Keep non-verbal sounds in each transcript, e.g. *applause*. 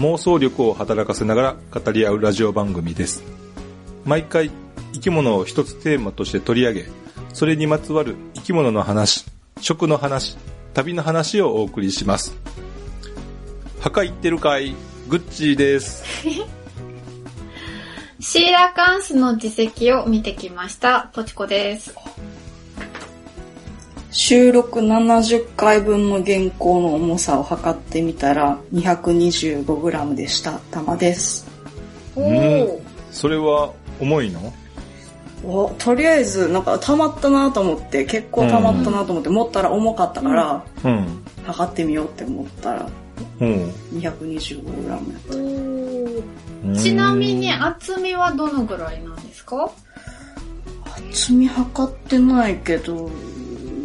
妄想力を働かせながら語り合うラジオ番組です毎回生き物を一つテーマとして取り上げそれにまつわる生き物の話食の話旅の話をお送りします墓行ってるかい？グッチーです *laughs* シーラカンスの実績を見てきました。ポチコです。収録70回分の原稿の重さを測ってみたら 225g でした。玉です。おうんー。それは重いの？おとりあえずなんか溜まったなと思って結構溜まったなと思って持ったら重かったから、うん測ってみようって思ったらうん。225g やった。ちなみに厚みはどのぐらいなんですか？厚み測ってないけど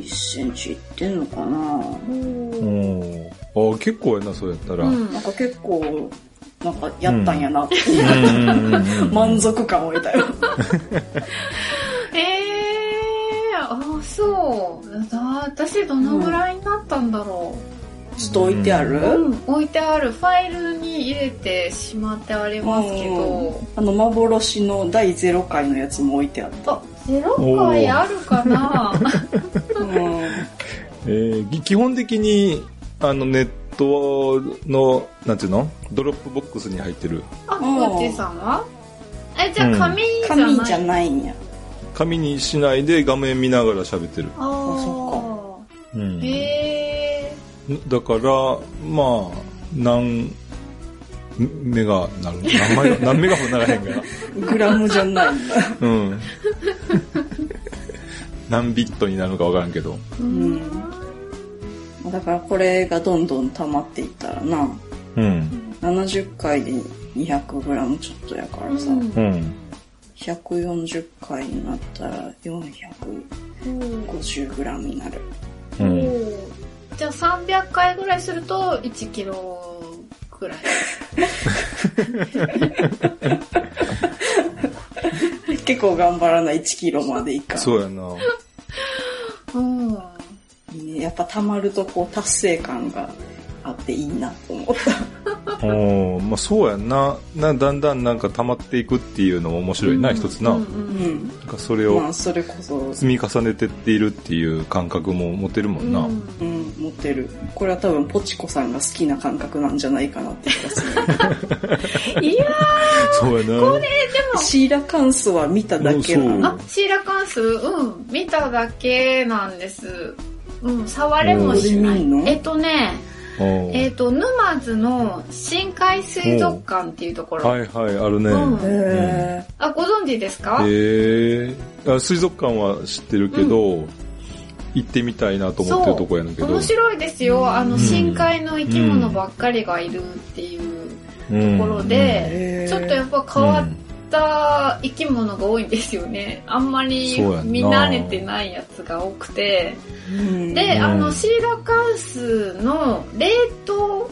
1センチいってんのかな？うん。あ結構やな、そうやったら。ううんん。なんか結構なんかやったんやなって、うん *laughs* 満足感を得たよ。*laughs* えー、あ、そう。だ私どのぐらいになったんだろちょっと置いてある、う。うん、置いてある。ファイルに入れてしまってありますけど。あの幻の第0回のやつも置いてあった。あ、ゼロ回あるかな。*laughs* う。んえーぎ基本的に、あの、ネットの、なんていうの？ドロップボックスに入ってる。あ、うんこっちさん。はえ、じゃあ紙じゃない、紙じゃないんや。紙にしないで画面見ながら喋ってる。あー。そうん。へだから、まあ、何、メガなる何メガ、何メガもならへんから。グラムじゃないんだ。うん。何ビットになるのかわからんけど。ー。んだからこれがどんどん溜まっていったらな、うん。70回で 200g ちょっとやからさ、うんうん。140回になったら 450g になる。うん。じゃあ300回ぐらいすると1キロぐらい。結構頑張らない1キロまでいかん。そうやな。うん。いいねやっぱ溜まるとこう達成感があっていいなと思った。おーまあそうやんな。な、だんだんなんか溜まっていくっていうのも面白いな、一つな。うんなんうん。かそれをまあそれこそ、積み重ねてっているっていう感覚も持てるもんな。うんうん、持ってる。これは多分ポチコさんが好きな感覚なんじゃないかなって気がする。*laughs* いやそうやな。ー、シーラカンスは見ただけなうんのあ、シーラカンス、うん、見ただけなんです。うん、触れもしない。の？えっとね、えっと、沼津の深海水族館っていうところ。はいはい、あるね。うん。へあ、ご存知ですか？へえあ水族館は知ってるけど、行ってみたいなと思ってるとこやねんけど。面白いですよ。あの、うん深海の生き物ばっかりがいるっていううんところで、へー。ちょっとやっぱ変わった生き物が多いんですよね。あんまり見慣れてないやつが多くて。うんで、うんあの、シーラカンスの冷凍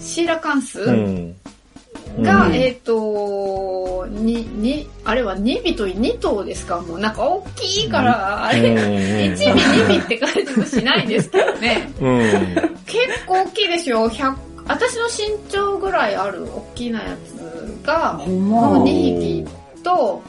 シーラカンスうん。が、うんえっ、と、に、に、あれは2尾と2頭ですか？もうなんか大きいから、あれ、うん1尾2尾って感じもしないですけどね。うん。結構大きいですよ。100私の身長ぐらいある大きなやつが、ほんまもう2匹と、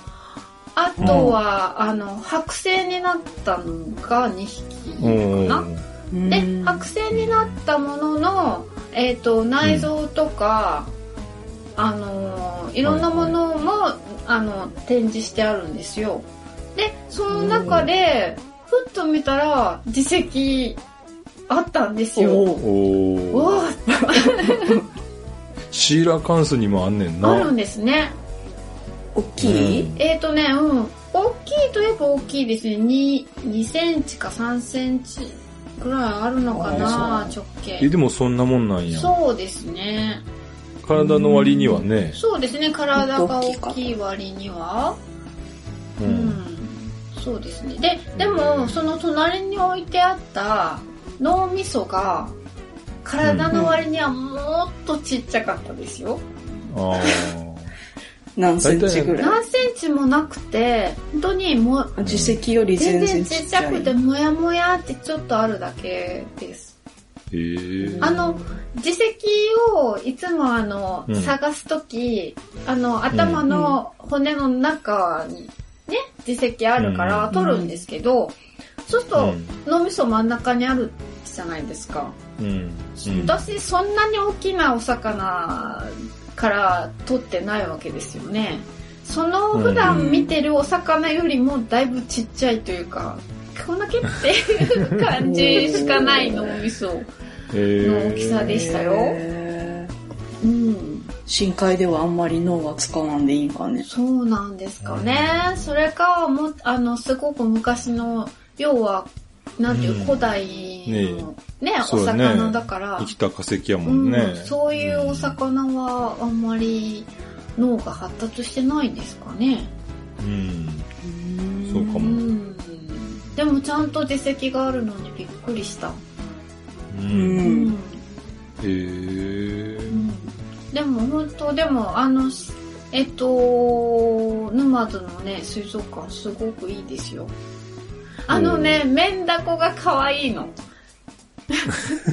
あとは、あの、剥製になったのが2匹うん。かな。で、剥製になったものの、えっ、と、内臓とか、あのーいろんなものも、あの、展示してあるんですよ。で、その中で、ふっと見たら、自責あったんですよ。おお *laughs* シーラカンスにもあんねんあ、あるな。んですね。大きい、うんえっ、とね、うん。大きいといえば大きいですね。2、2センチか3センチぐらいあるのかな、あ直え、径。でもそんなもんなんや。そうですね。体の割にはね。そうですね、体が大きい割には。う。うんん。そうですね。で、でも、その隣に置いてあった脳みそが、体の割にはもっとちっちゃかったですよ。あ *laughs* 何センチぐらい？何センチもなくて、本当にもう、自席より全全然然ちっちちっちゃくて、もやもやってちょっとあるだけです。ーへえ。あの、耳石をいつもあの、うん。探すとき、あの、頭の骨の中にね、耳石あるからうん。取るんですけど、そうすると、うん。脳みそ真ん中にあるじゃないですか。うん。うん私、そんなに大きなお魚から取ってないわけですよね。その普段見てるお魚よりもだいぶちっちゃいというか、こんだけっていう感じしかない脳みそ。への大きさでしたよへーうん。深海ではあんまり脳は使わんでいいんかね。そうなんですかね。それか、もう、あの、すごく昔の、要は、なんていう、うん古代の、ね、ね魚だから、生きた化石やもうんんね。そういうお魚はあんまり脳が発達してないんですかね。うん。そうかうも。ん。でもちゃんと耳石があるのにびっくりした。う。うんん。へえ。でも本当でもあのえっと沼津のね水族館すごくいいですよあのねメンダコが可愛いの。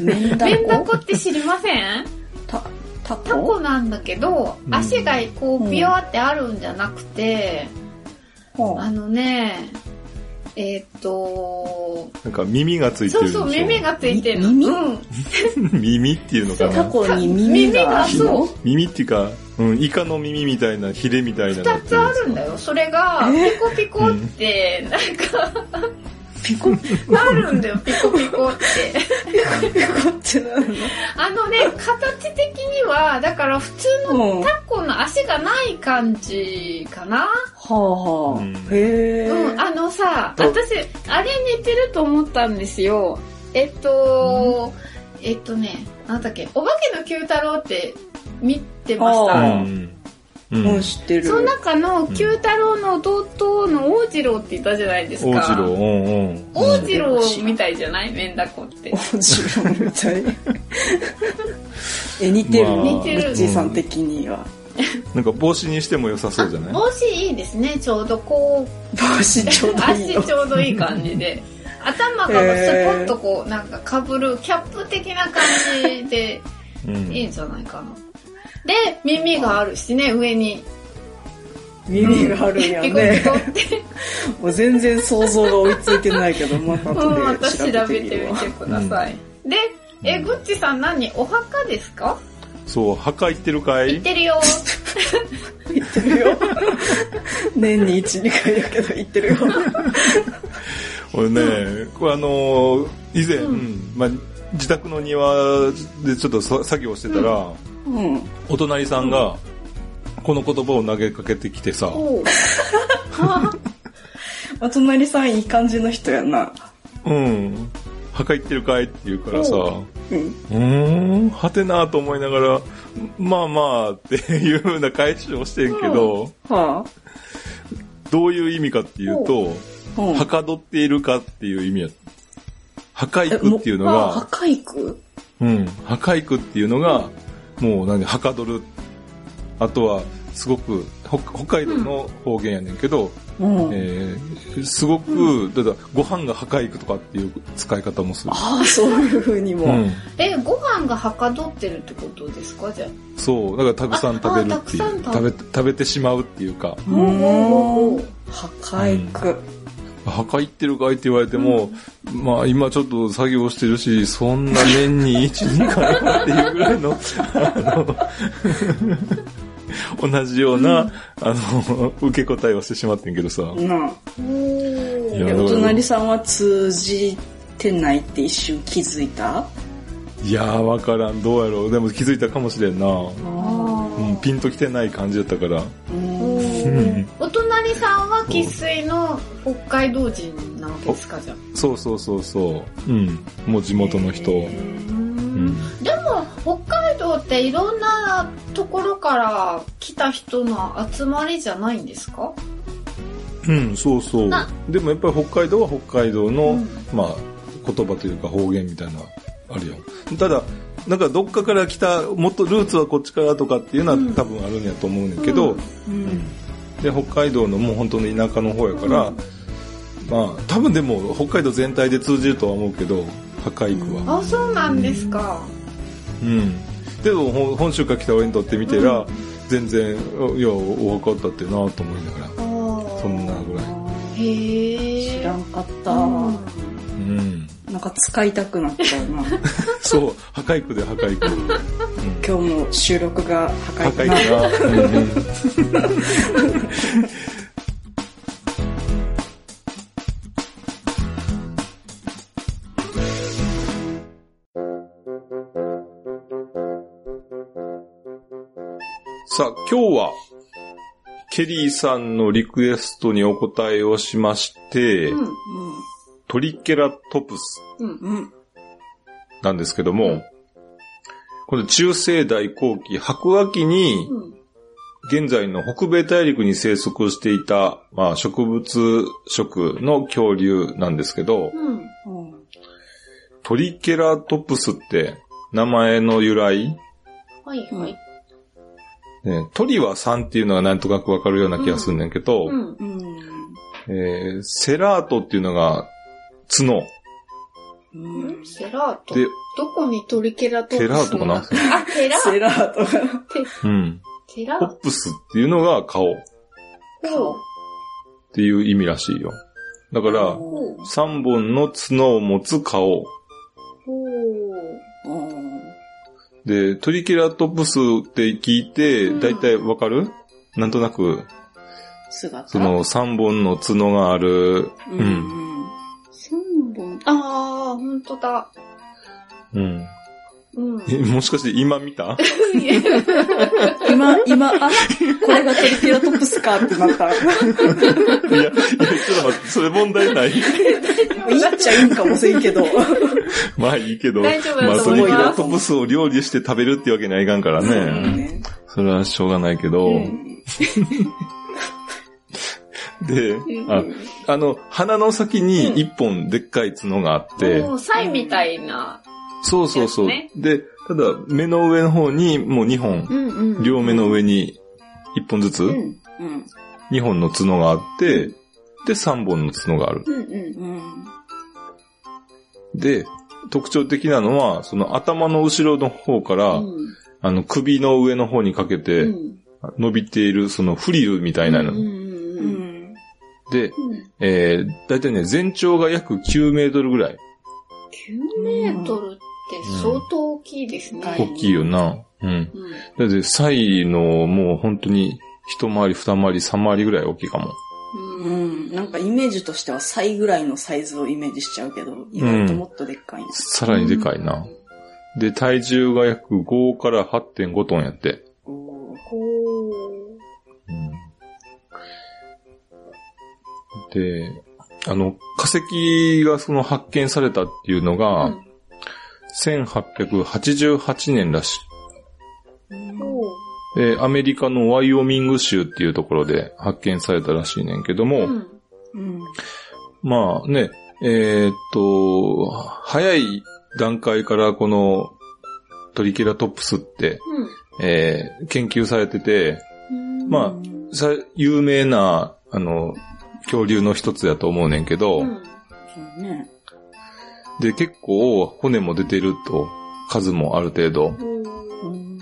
メンダココって知りません？タタタココなんだけどうん。足がこううんビヨってあるんじゃなくてほう。あのねえっとなんか耳がついてそうるでしょ。そう耳がついてるみ耳？うん。*laughs* 耳っていうのかタな。コに耳がある耳がの耳っていうか、うん、イカの耳みたいな、ヒレみたいなの二つあるんだよそれがえピコピコってなんかピコピなるんだよピコピコってコってなるの？あのね、形的には、だから普通のうん。はタコの足がない感じかな。あはあ。うんへえ。うん、あのさ、ど私、あれ似てると思ったんですよ。えっと、えっとね、なんだっけ、お化けの九太郎って見てましたん。うん。うん、知ってる。その中の九太郎の弟の王次郎って言ったじゃないですか。大次郎、うんうん。王次郎みたいじゃないメンダコって。面白いみたい。え、似てる。まあ似てるうっちーさん的には。なんか帽子にしても良さそうじゃない？帽子いいですね、ちょうどこう、帽子ちょうどいい足よ。ちょうどいい感じで。頭がスポッとこう、なんか被る、キャップ的な感じでうん。いいんじゃないかな。で、耳があるしね、上に。耳があるんやね。コって。もう全然想像が追いついてないけど、またうん、後私調で調べべてみてください。で、え、ぐっちさん何お墓ですか？そう、墓行ってるかい？行ってるよ。言ってるよ。年に1、2回やけど言ってるよ。俺ね、これあのー以前、うんまあ、自宅の庭でちょっとさ作業してたら、うん。お隣さんが、この言葉を投げかけてきてさ、お隣 *laughs* さんいい感じの人やな。うん、墓行ってるかいって言うからさ、おうん。うーん、はてなと思いながら、まあまあって *laughs* いうような返しをしてんけど、はどういう意味かっていうと、あ。うん。はかどっているかっていう意味や。破壊区っていうのはが、かいくうん、破壊区っていうのが、もう何、はかどる。あとは、すごく、北北海道の方言やねんけど、うん。えーすごく、だからご飯が破壊区とかっていう使い方もする。ああ、そういう風にも。うん。え、ご飯がはかどってるってことですかじゃあ？そう、だからたくさん食べるっていう。ああたくさん食べ食べて、食べてしまうっていうか。うほうほうほうほう破壊区。墓行ってるかいって言われても、まあ今ちょっと作業してるし、そんな年に1、2回はっていうぐらいの、あの、同じような、あの、受け答えをしてしまってんけどさ。なあ。いやえお隣さんは通じてないって一瞬気づいた？いやーわからん、どうやろう。でも気づいたかもしれんな。あうん、ピンときてない感じだったから。あ。うん。うんお隣さんは生粋の北海道人なわけですかじゃあ。そうそうそうそう。うん。もう地元の人。うん。でも、北海道道っていろんなところから来た人の集まりじゃないんですか？うん、そうそうな。でもやっぱり北海道は北海道の、うんまあ、言葉というか方言みたいなあるよ。ただ、なんかどっかから来た、もっとルーツはこっちからとかっていうのはうん多分あるんやと思うねんけど、うん。で、北海道のもう本当の田舎の方やから、まあ、多分でも北海道全体で通じるとは思うけど、破壊区は。あ、そうなんですか。うん。でも本州から来た俺にとってみてら、全然、いや、分かったってなと思いながら、そんなぐらい。へえ。知らんかった。うんうん。なんか使いたくなったな。*laughs* そう、破壊区で破壊区。うん今日も収録が破破壊かな。壊区が。うんうんさあ、今日は、ケリーさんのリクエストにお答えをしまして、うんトリケラトプスうんうん。なんですけども、この中世代後期、白亜紀に、うん現在の北米大陸に生息していた、まあ、植物食の恐竜なんですけど、うんうん。トリケラトプスって名前の由来、はいはい。ね、トリは3っていうのがなんとなくわかるような気がするんだけど、うん。うん。えーセラートっていうのが角。うん。セラートで、どこにトリケラトプステラートかな？あ、テラセラートが。うん。テラートプスっていうのが顔っトていう意味らしいよ。だから、ほう3本の角を持つ顔。ほううん。で、トリケラトプスって聞いて、うんだいたいわかる？なんとなく、姿？その3本の角がある、ううん。ん。三本。ああ、ほんとだ。うん。うん。え、もしかして今見た？*laughs* 今、今、あ、これがトリケラトプスかってなった。いや、いや、ちょっと待って、それ問題ない？*laughs* いいっちゃいいんかもせんけど。*laughs* まあいいけど、大丈夫だまあトと思いますリケラトプスを料理して食べるってわけにはいかんからね。ね。それはしょうがないけど、うんで、あ、あの、鼻の先に一本でっかい角があって、もう、サイみたいな。そうそうそう。で、ただ、目の上の方にもう2本、うんうん。両目の上に1本ずつ、うん。うん。2本の角があって、で、3本の角がある。うんうん。うん。で、特徴的なのは、その頭の後ろの方から、うんあの、首の上の方にかけてうん伸びている、そのフリルみたいなの。うん。で、うんえー、だいたいね、全長が約9メートルぐらい。9メートルって相当大きいですね。うん大きいよな。うん。うん。だって、サイのもう本当に一回り、二回り、三回りぐらい大きいかも。ううんん。なんかイメージとしてはサイぐらいのサイズをイメージしちゃうけど、意外ともっとでっかいんです。さらにでかいな。で、体重が約5から8.5トンやって。で、あの、化石がその発見されたっていうのう。が、うん1888年らしい。で、アメリカのワイオミング州っていうところで発見されたらしいねんけども、うん。うん。まあね、えーっと、早い段階からこのトリケラトプスって、えー研究されてて、うん。まあさ有名な、あの、恐竜の一つやと思うねんけど、うん。そうね。で、結構骨も出てると、数もある程度。うん。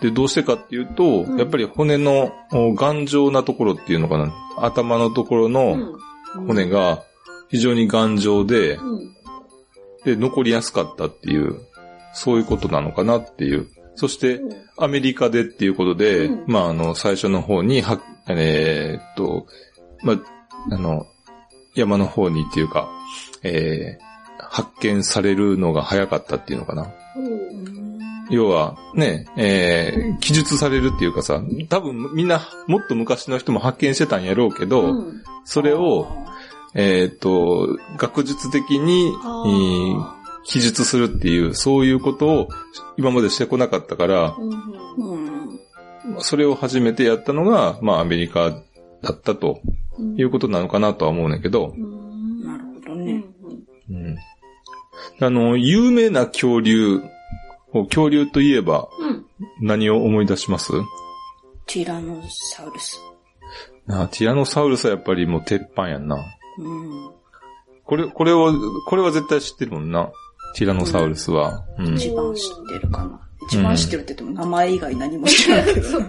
で、どうしてかっていうと、うんやっぱり骨のお頑丈なところっていうのかな。頭のところうのん。骨が非常に頑丈で、うん。で、残りやすかったっていう、そういうことなのかなっていう。そして、アメリカでっていうことで、うんまあ、あの、最初の方に、は、えーっと、まあ、*laughs* あの、山の方にっていうか、えー発見されるのが早かったっていうのかな。要は、ね、えー記述されるっていうかさ、多分みんな、もっと昔の人も発見してたんやろうけど、うん。それを、えーっと、学術的に、記述するっていう、そういうことを今までしてこなかったから、うんうんうん。それを初めてやったのが、まあアメリカだったとうんいうことなのかなとは思うんだけど、うんなるほどね。うんうん。あの、有名な恐竜、恐竜といえばうん何を思い出します？ティラノサウルス。なあティラノサウルスはやっぱりもう鉄板やんな。うん。これ、これを、これは絶対知ってるもんな。ティラノサウルスは。うん。一番知ってるかな。一番知ってるって言っても名前以外何も知らないけど。*laughs*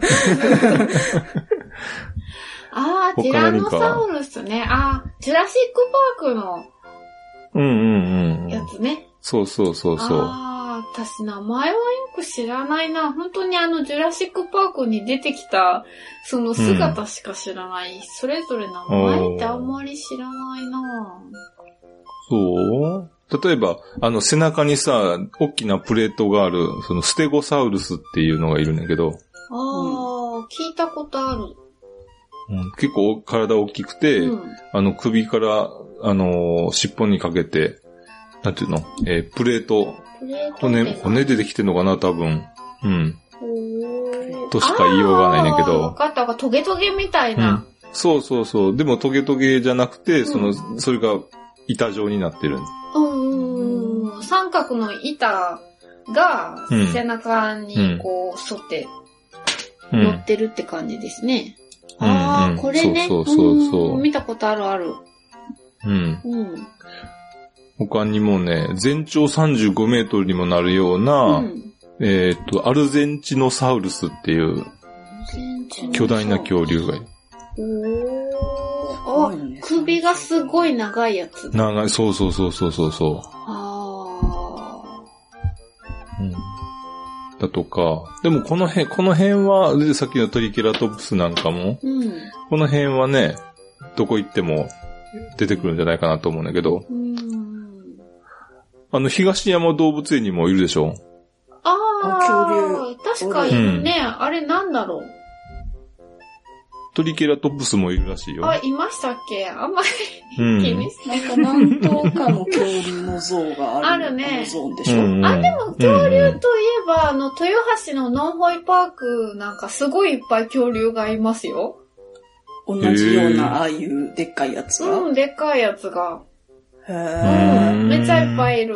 ああ、他ティラノサウルスね。ああ、ジュラシックパークのうんうんうん。やつね。そうそうそうそう。ああ、私名前はよく知らないな。本当にあの、ジュラシックパークに出てきた、その姿しか知らない。それぞれ名前ってあんまり知らないな。そう？例えば、あの背中にさ、大きなプレートがある、そのステゴサウルスっていうのがいるんだけど、ああ、聞いたことある。うん結構体大きくて、うん。あの首から、あのー尻尾にかけて、なんていうの？えープレート、骨、で骨でできてんのかな？多分。うん。おーとしか言いようがないねんけどわかったわかった。トゲトゲみたいうな。ん。そうそうそう。でもトゲトゲじゃなくて、その、うそれが板状になってる。うん。三角の板がうん背中にこう沿ってうん。乗ってるって感じですね。うんああ、うんこれね。そうそうそうそうん見たことあるある。うん。うん。他にもね、全長35メートルにもなるような、うん。えっ、と、アルゼンチノサウルスっていう巨大な恐竜がいる。おーあ、首がすごい長いやつ。長い、そうそうそうそうそうそあう。うん。だとか、でもこの辺、この辺は、でさっきのトリケラトプスなんかも、ーうん。この辺はね、どこ行っても出てくるんじゃないかなと思うんだけど、うん。あの、東山動物園にもいるでしょ？あああ、確かいるね。うあれなんだろう。トリケラトプスもいるらしいよ。あ、いましたっけ？あんまりうん。気にしない。なんか何頭かの恐竜の像がある。あるねあのゾーンでしょ？うんうんあ、でも恐竜といえば、あの、豊橋のノンホイパークなんかすごいいっぱい恐竜がいますよ。同じような、ああいうでっかいやつが？うん、でっかいやつが。へうーん、めっちゃいっぱいいる。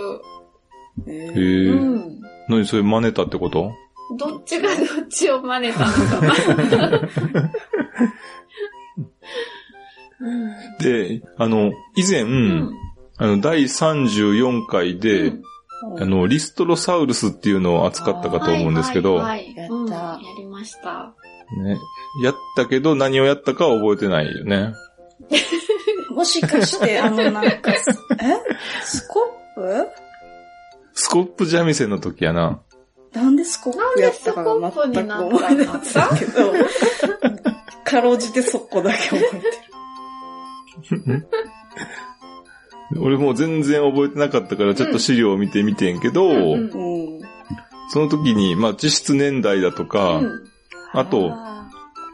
へえ。うん。何それ真似たってこと？どっちがどっちを真似たのか。で、あの、以前、うん。あの、第34回で、うん。あの、リストロサウルスっていうのを扱ったかと思うんですけど、はいはい。はいやった。うん。やりました。ね、やったけど何をやったかは覚えてないよね。*laughs* もしかして、あの、なんか、え？スコッスコップ三味線の時やな。プなんでスコップやったかが全く思い出せないけど、かろうじてそこだけ覚えて俺もう全然覚えてなかったからちょっと資料を見てみてんけど、うんる。うん。その時に、まあ、実質年代だとか、うんあと、あ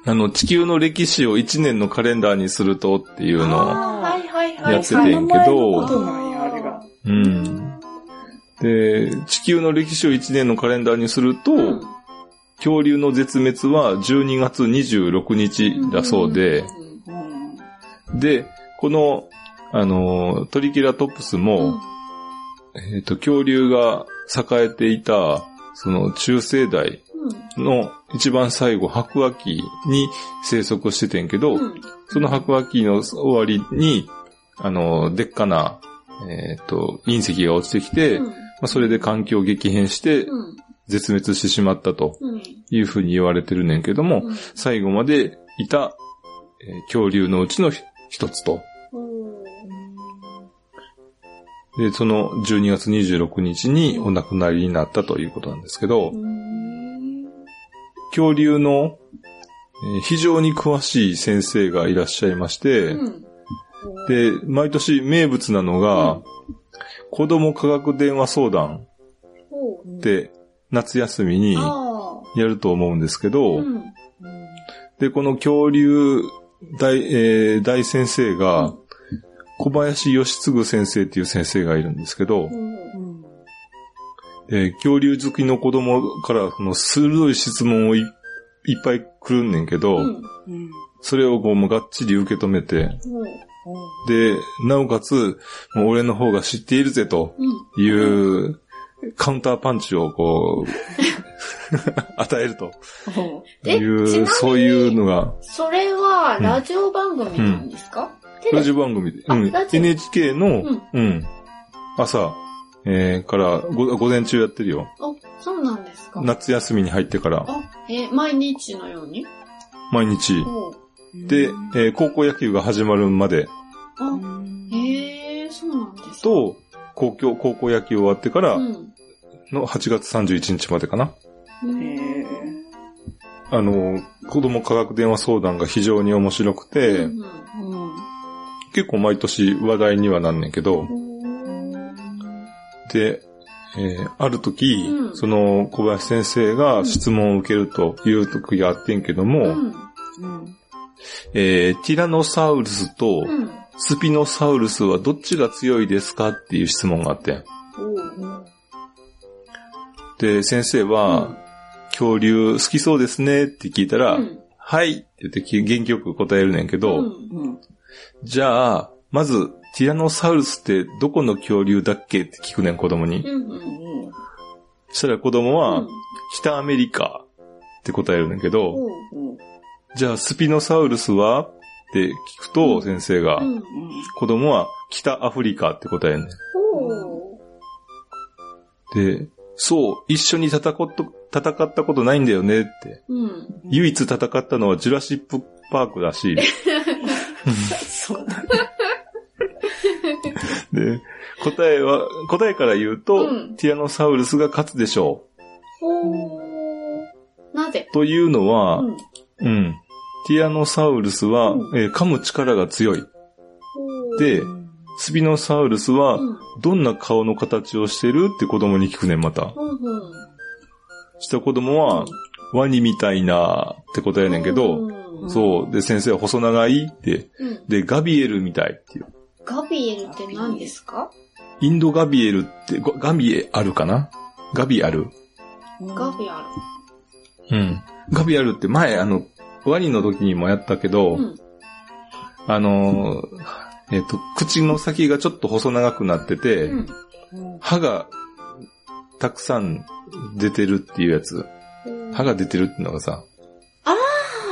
あの、地球の歴史を1年のカレンダーにするとっていうのを。やっててんけど。うん。で、地球の歴史を1年のカレンダーにすると、うん。恐竜の絶滅は12月26日だそうで、うん。で、この、あの、トリケラトプスも、えっ、と、恐竜が栄えていた、その中生代うん。の一番最後、白亜紀に生息しててんけど、うん。その白亜紀の終わりに、あの、でっかな、えっ、と、隕石が落ちてきて、まあ、それで環境激変してうん。絶滅してしまったとうんいうふうに言われてるねんけども、うん。最後までいた、えー恐竜のうちのひ一つと。で、その12月26日にお亡くなりになったということなんですけど、恐竜の、えー非常に詳しい先生がいらっしゃいまして、うん。で、毎年名物なのが、子供科学電話相談って夏休みにあやると思うんですけあど、うんで、この恐竜大、えー大先生が、小林義嗣先生っていう先生がいるんですけど、うん。えー恐竜好きの子供からその鋭い質問をいいっぱい来るんねんけど。それをこうもうがっちり受け止めて、で、なおかつ、もう俺の方が知っているぜとうん。いう、カウンターパンチをこう、*laughs* 与えると。いう、そういうのが、それはラジオ番組なんですか、テレビラジオ番組で、うん。NHK の、うん。うん、朝、えー、からご、午前中やってるよ。あ、そうなんですか。夏休みに入ってから、あ、えー毎日のように？毎日。で、えー高校野球が始まるまでと、高校、高校野球終わってからうん。の8月31日までかな。あの、子供科学電話相談が非常に面白くて、うんうん。結構毎年話題にはなんねんけど、うんで、えーある時、うんその小林先生が質問を受けるという時があってんけども、うん。うん。えーティラノサウルスとうん。スピノサウルスはどっちが強いですかっていう質問があってん。で、先生は、恐竜好きそうですねって聞いたら、うんはいって言って元気よく答えるねんけど、うんうん。じゃあ、まず、ティラノサウルスってどこの恐竜だっけって聞くねん、子供に。うんうんうん。そしたら子供は、うん北アメリカって答えるんだけど、ほううん。じゃあスピノサウルスはって聞くと、うん先生が、うん子供は北アフリカって答えるねで、そう、一緒に戦っと戦ったことないんだよねって。唯一戦ったのはジュラシックパークだし、*laughs* そうだ。*laughs* で、答えは、答えから言うと、うんティラノサウルスが勝つでしょほう。なぜ？う。というのは、うんうん。ティラノサウルスは、うんえー噛む力が強い。で、スピノサウルスはう、ん。どんな顔の形をしてるって子供に聞くねん、また。うんうん。した子供は、ワニみたいなって答えねんけど、うんそう。で、先生は細長いって。うん。で、ガビエルみたいっていう。ガビエルって何ですか？インドガビエルって、ごガビエあるかな？ガビアル。ガビアうん。ガビアルって前、あの、ワニの時にもやったけど、ル。うん。あのー、えっ、と、口の先がちょっと細長くなってて、うん。歯がたくさん出てるっていうやつ。歯が出てるってのがさ、あ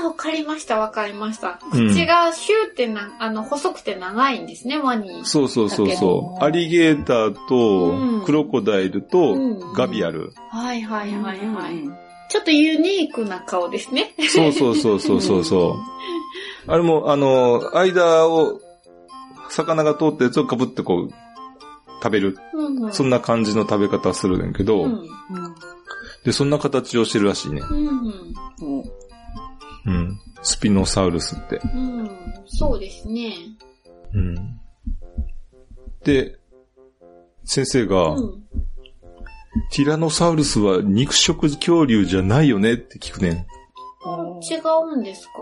あ、わかりました、わかりました。うん口がシューってな、あの、細くて長いんですね、ワニ。そうそうそうだそう。アリゲーターうんと、クロコダイルとうん、ガビアル。はいはいはいはい。うんちょっとユニークな顔ですね。そうそうそうそうそうそう。*laughs* あれも、あの、間を、魚が通ったやつをかぶってこう、食べる。うんうん。そんな感じの食べ方するねんけど、うん。で、そんな形をしてるらしいね。うんうん。うんうん。スピノサウルスって。うん。そうですね。うん。で、先生が、うん。ティラノサウルスは肉食恐竜じゃないよねって聞くねん。違うんですか？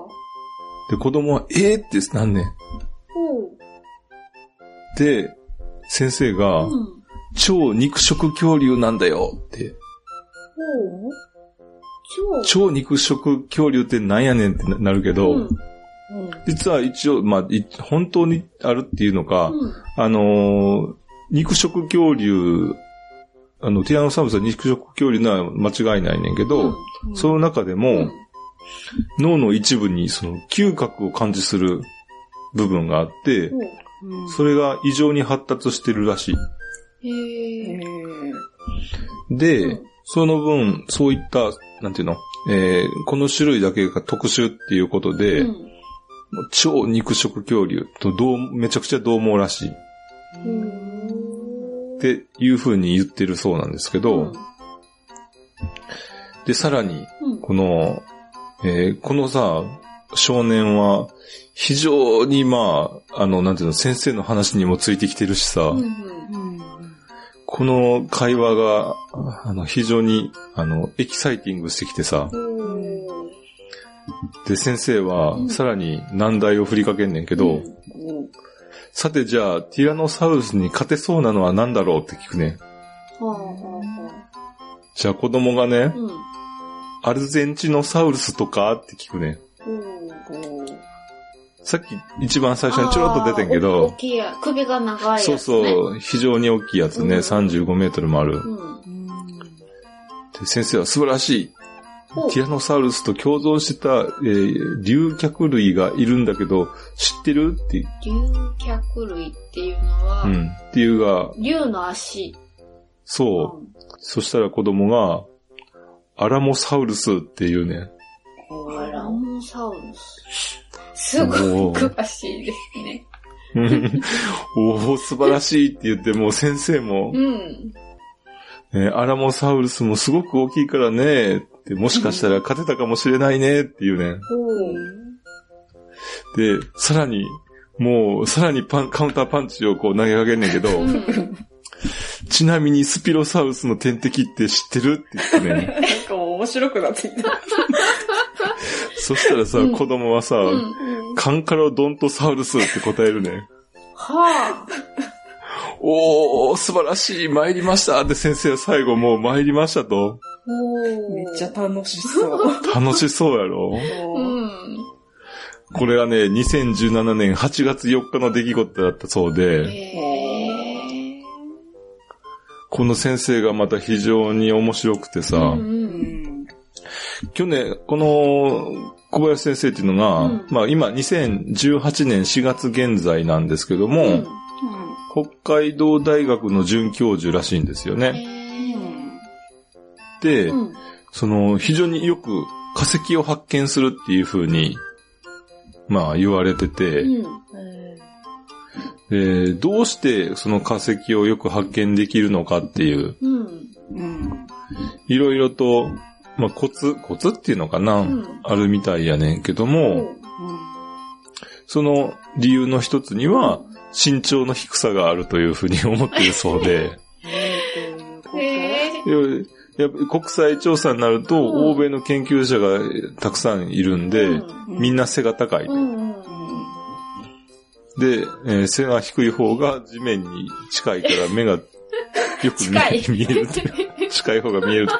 で、子供は、えーってなんねん。ほで、先生が、う。うん。超肉食恐竜なんだよって。超。超肉食恐竜ってなんやねんってななるけど、うん。実は一応、まあ、い本当にあるっていうのか、うん。あのー肉食恐竜、あの、ティラノサウルスは肉食恐竜なら間違いないねんけど、うん。その中でも、うん。脳の一部にその嗅覚を感知する部分があって、それが異常に発達してるらし。い。で、うん。その分、そういった、なんていうの、えーこの種類だけが特殊っていうことで、うん。超肉食恐竜とどう、めちゃくちゃ獰猛らしいっうん。ていう風に言ってるそうなんですけど、で、さらに、うん。この、えーこのさ、少年は、非常にまあ、あの、なんていうの、先生の話にもついてきてるしさ、うん。うん。うんこの会話が、あの、非常に、あの、エキサイティングしてきてさ。で、先生はう、んさらに難題を振りかけんねんけど、うんさてじゃあ、ティラノサウルスに勝てそうなのは何だろうって聞くね。はあはじゃあ子供がね、うん。アルゼンチノサウルスとかって聞くね。さっき一番最初にちょろっと出てんけど大、きいや、首が長いやつ、ね。そうそう、非常に大きいやつね、うん35メートルもある。うん。で先生は素晴らしい。ティラノサウルスと共存してた、えー竜脚類がいるんだけど、知ってる？って、竜脚類っていうのは、うん。っていうが、竜の足。そう。そしたら子供が、アラモサウルスっていうね。うん。アラモサウルス。すごいおー詳しいですね。*laughs* おお素晴らしいって言って、もう先生も、うん。ねアラモサウルスもすごく大きいからね、って、もしかしたら勝てたかもしれないね、っていうね。で、さらに、もう、さらにパン、カウンターパンチをこう投げかけんねんけど、うん。ちなみにスピロサウルスの天敵って知ってるって言ってね。なんかもう面白くなってきた。そしたらさ、うん子供はさ、うん。カンカロドントサウルスって答えるね。はおー、素晴らしい、参りましたって先生は最後もう参りましたと。めっちゃ楽しそう。*laughs* 楽しそうやろ？うん。これがね、2017年8月4日の出来事だったそうで、この先生がまた非常に面白くてさ、うんううんん。去年、この小林先生っていうのが、うんまあ今2018年4月現在なんですけども、うん北海道大学の准教授らしいんですよね。で、うん。その非常によく化石を発見するっていう風に、まあ言われてて、うん。でどうしてその化石をよく発見できるのかっていう、うん。うん。いろいろと、まあコツ、コツっていうのかな、うん。あるみたいやねんけども、その理由の一つには、身長の低さがあるというふうに思っているそうで、*laughs* へいややっぱ国際調査になると、うん。欧米の研究者がたくさんいるんで、うん。みんな背が高い。うんうんで、えー背が低い方が地面に近いから目が *laughs* よく見え見える。近い方が見えると。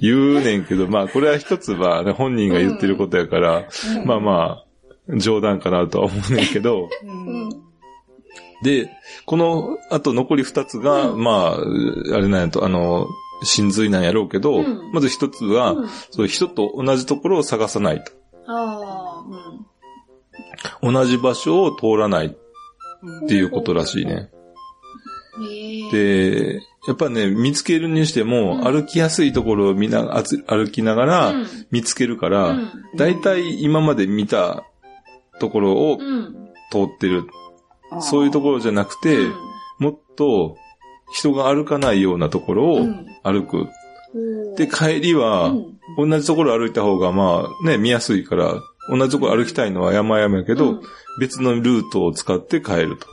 言うねんけど、まあこれは一つは、ね、本人が言ってることやから、まあまあ、冗談かなとは思うねんけど、うん。で、この、あと残り二つが、うん。まあ、あれなんやと、あの、真髄なんやろうけど、うん。まず一つは、うん。そう人と同じところを探さないと。うん。同じ場所を通らないっていうことらしいね。で、やっぱね、見つけるにしても、うん。歩きやすいところを見な、歩きながらうん。見つけるから、うん。だいたい今まで見たところをうん。通ってる。そういうところじゃなくて、もっと人が歩かないようなところをうん。歩く。うん。で、帰りはう、ん。同じところ歩いた方がまあね、見やすいから、同じところ歩きたいのは山々やけど、うん。別のルートを使って帰ると。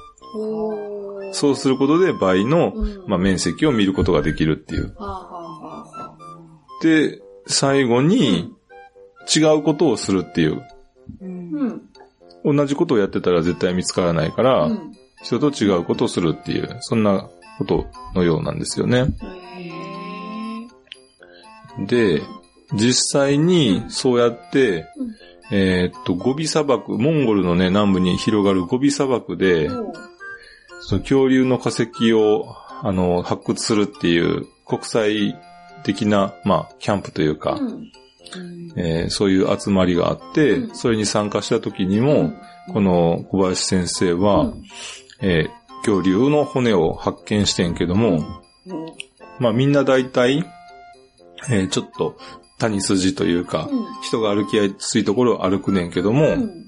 そうすることで倍の、うん。まあ、面積を見ることができるっていう。で、最後に、違うことをするっていう。あうん。同じことをやってたら絶対見つからないから、うん。人と違うことをするっていう、そんなことのようなんですよね。へで、実際にそうやって、うん。えーっと、ゴビ砂漠、モンゴルのね、南部に広がるゴビ砂漠でその恐竜の化石を、あの、発掘するっていう国際的な、まあ、キャンプというか、うん。えーそういう集まりがあって、うん。それに参加した時にも、この小林先生は、うん。えー恐竜の骨を発見してんけども、まあみんな大体、えーちょっと谷筋というか、うん。人が歩きやすいところを歩くねんけども、うん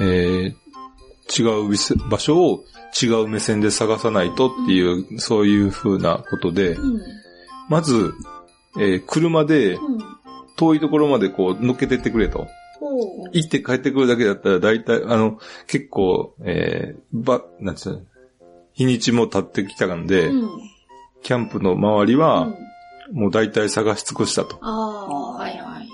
えー違う場所を違う目線で探さないとっていう、そういう風なことで、うん。まず、えー車でうん。遠いところまでこう乗っけてってくれと。行って帰ってくるだけだったら大体、あの、結構、えー、ば、なんつうの、日にちも経ってきたんで、うん。キャンプの周りうは、ん。もう大体探し尽くしたと。ああはいはい。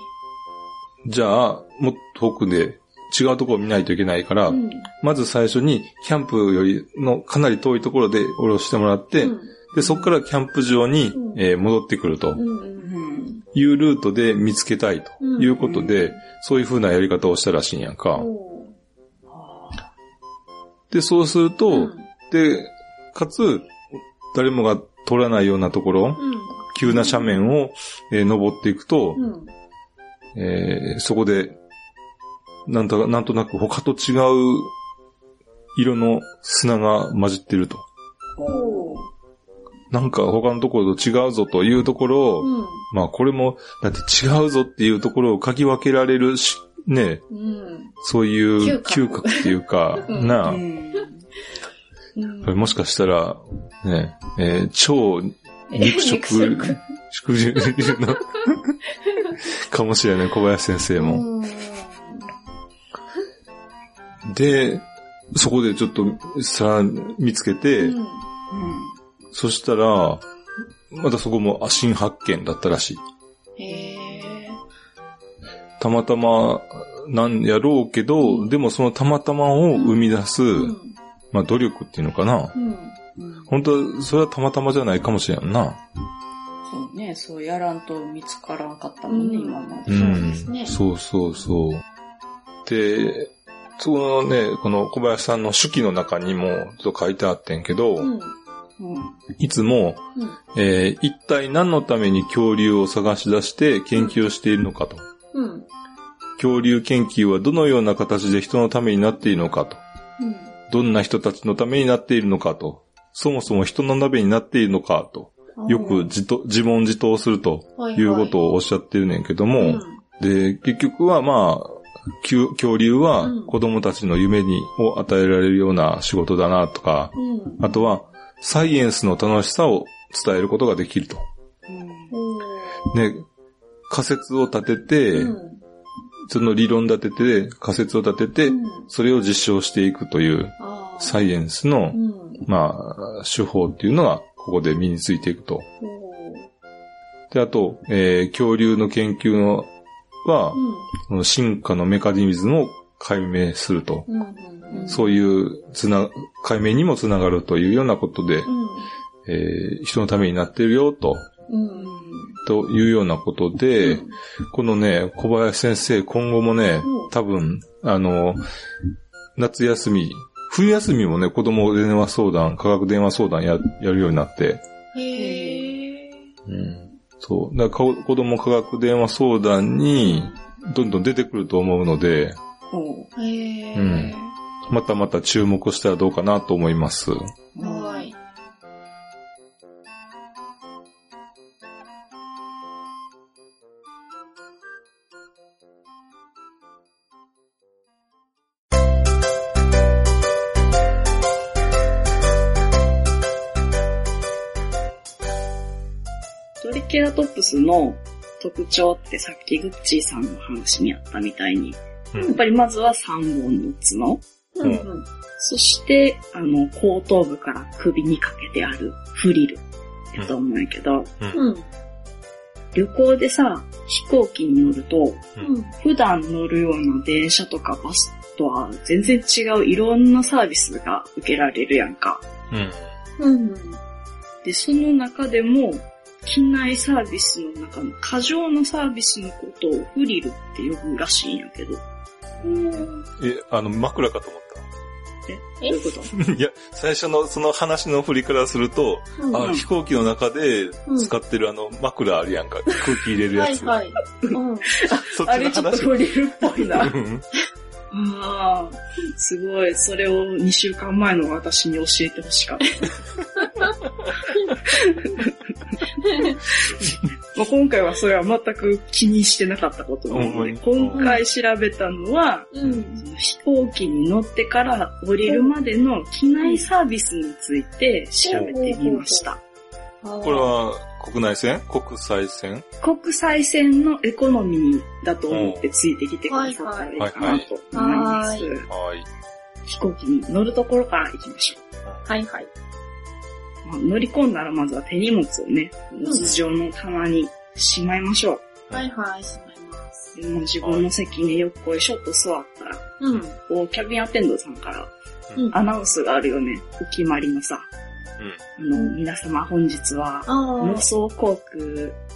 じゃあ、もっと遠くで違うところを見ないといけないから、うん。まず最初にキャンプよりのかなり遠いところで降ろしてもらって、うん。で、そこからキャンプ場に、うん。えー戻ってくると。うん。いうルートで見つけたいということで、うんそういう風なやり方をしたらしいんやんか。おで、そうすると、で、かつ、誰もが通らないようなところ、急な斜面を、えー登っていくと、えーそこで、なんとなんとなく他と違う色の砂が混じってると。なんか他のところと違うぞというところを、うん。まあこれも、だって違うぞっていうところを嗅ぎ分けられるし、ね、うん。そういう嗅嗅覚覚っていうか、うん。なあ、うん。もしかしたら、ね、えー超肉食、肉食。の、かもしれない、小林先生も。うん。で、そこでちょっとさ、見つけて、うんそしたら、またそこも新発見だったらしい。へえたまたまなんやろうけど、でもそのたまたまを生み出す、うんまあ努力っていうのかな。うん本当は、それはたまたまじゃないかもしれんな。そうね、そうやらんと見つからんかったもんね、うん今まで。そうですねそうそうそう。で、そのね、この小林さんの手記の中にもちょっと書いてあってんけど。いつも、うん。えー一体何のために恐竜を探し出して研究をしているのかと。うん。恐竜研究はどのような形で人のためになっているのかと。うん。どんな人たちのためになっているのかと。そもそも人のためになっているのかと。よく自と自問自答するということをおっしゃってるねんけども、うん。で、結局はまあ、恐竜はうん。子供たちの夢にを与えられるような仕事だなとか、うん。あとはサイエンスの楽しさを伝えることができると。ね、仮説を立てて、うん。その理論立てて、仮説を立てて、うん。それを実証していくというサイエンスのう、ん。まあ、手法っていうのがここで身についていくと。で、あと、えー恐竜の研究のは、この進化のメカニズムを解明すると。うんうんうんそういうつな、解明にもつながるというようなことで、うん。えー人のためになっているよと、うん。というようなことで、うん。このね、小林先生、今後もねうん、多分、あの、夏休み、冬休みもね、子供電話相談、科学電話相談ややるようになって、へえうん、そう。だからこ子供科学電話相談に、どんどん出てくると思うので、うんまたまた注目したらどうかなと思います。はいトリケラトプスの特徴ってさっきグッチーさんの話にあったみたいに、うんやっぱりまずは3本の角。うんうんそして、あの、後頭部から首にかけてあるフリル。やと思うんやけど、うん旅行でさ、飛行機に乗ると、うん普段乗るような電車とかバスとは全然違ういろんなサービスが受けられるやんか。うん。うんで、その中でも、機内サービスの中の過剰なサービスのことをフリルって呼ぶらしいんやけど。え、あの、枕かと思っどういうこと？た。*laughs* いや、最初のその話の振りからすると、うんあ、飛行機の中で使ってるあの枕あるやんか。空気入れるやつ。はいはいうん *laughs* そっちのあれちょっとリルっぽいな。うん *laughs* ああ、すごい。それを2週間前の私に教えてほしかった。まあ今回はそれは全く気にしてなかったことなので、うん今回調べたのは、うんその飛行機に乗ってから降りるまでの機内サービスについて調べてみました。これは国内線？国際線？国際線のエコノミーだと思ってついてきてくださったらいいかなと思います。はいはい。飛行機に乗るところから行きましょはいはい。う。まあ、乗り込んだらまずは手荷物をね、頭上の棚にしまいましょはいはい、しまいます。もう自分の席によっこいしょっと座ったら、うん。こうキャビンアテンドさんからうんアナウンスがあるよね。お決まりのさ。あの、皆様本日は、あ妄想航空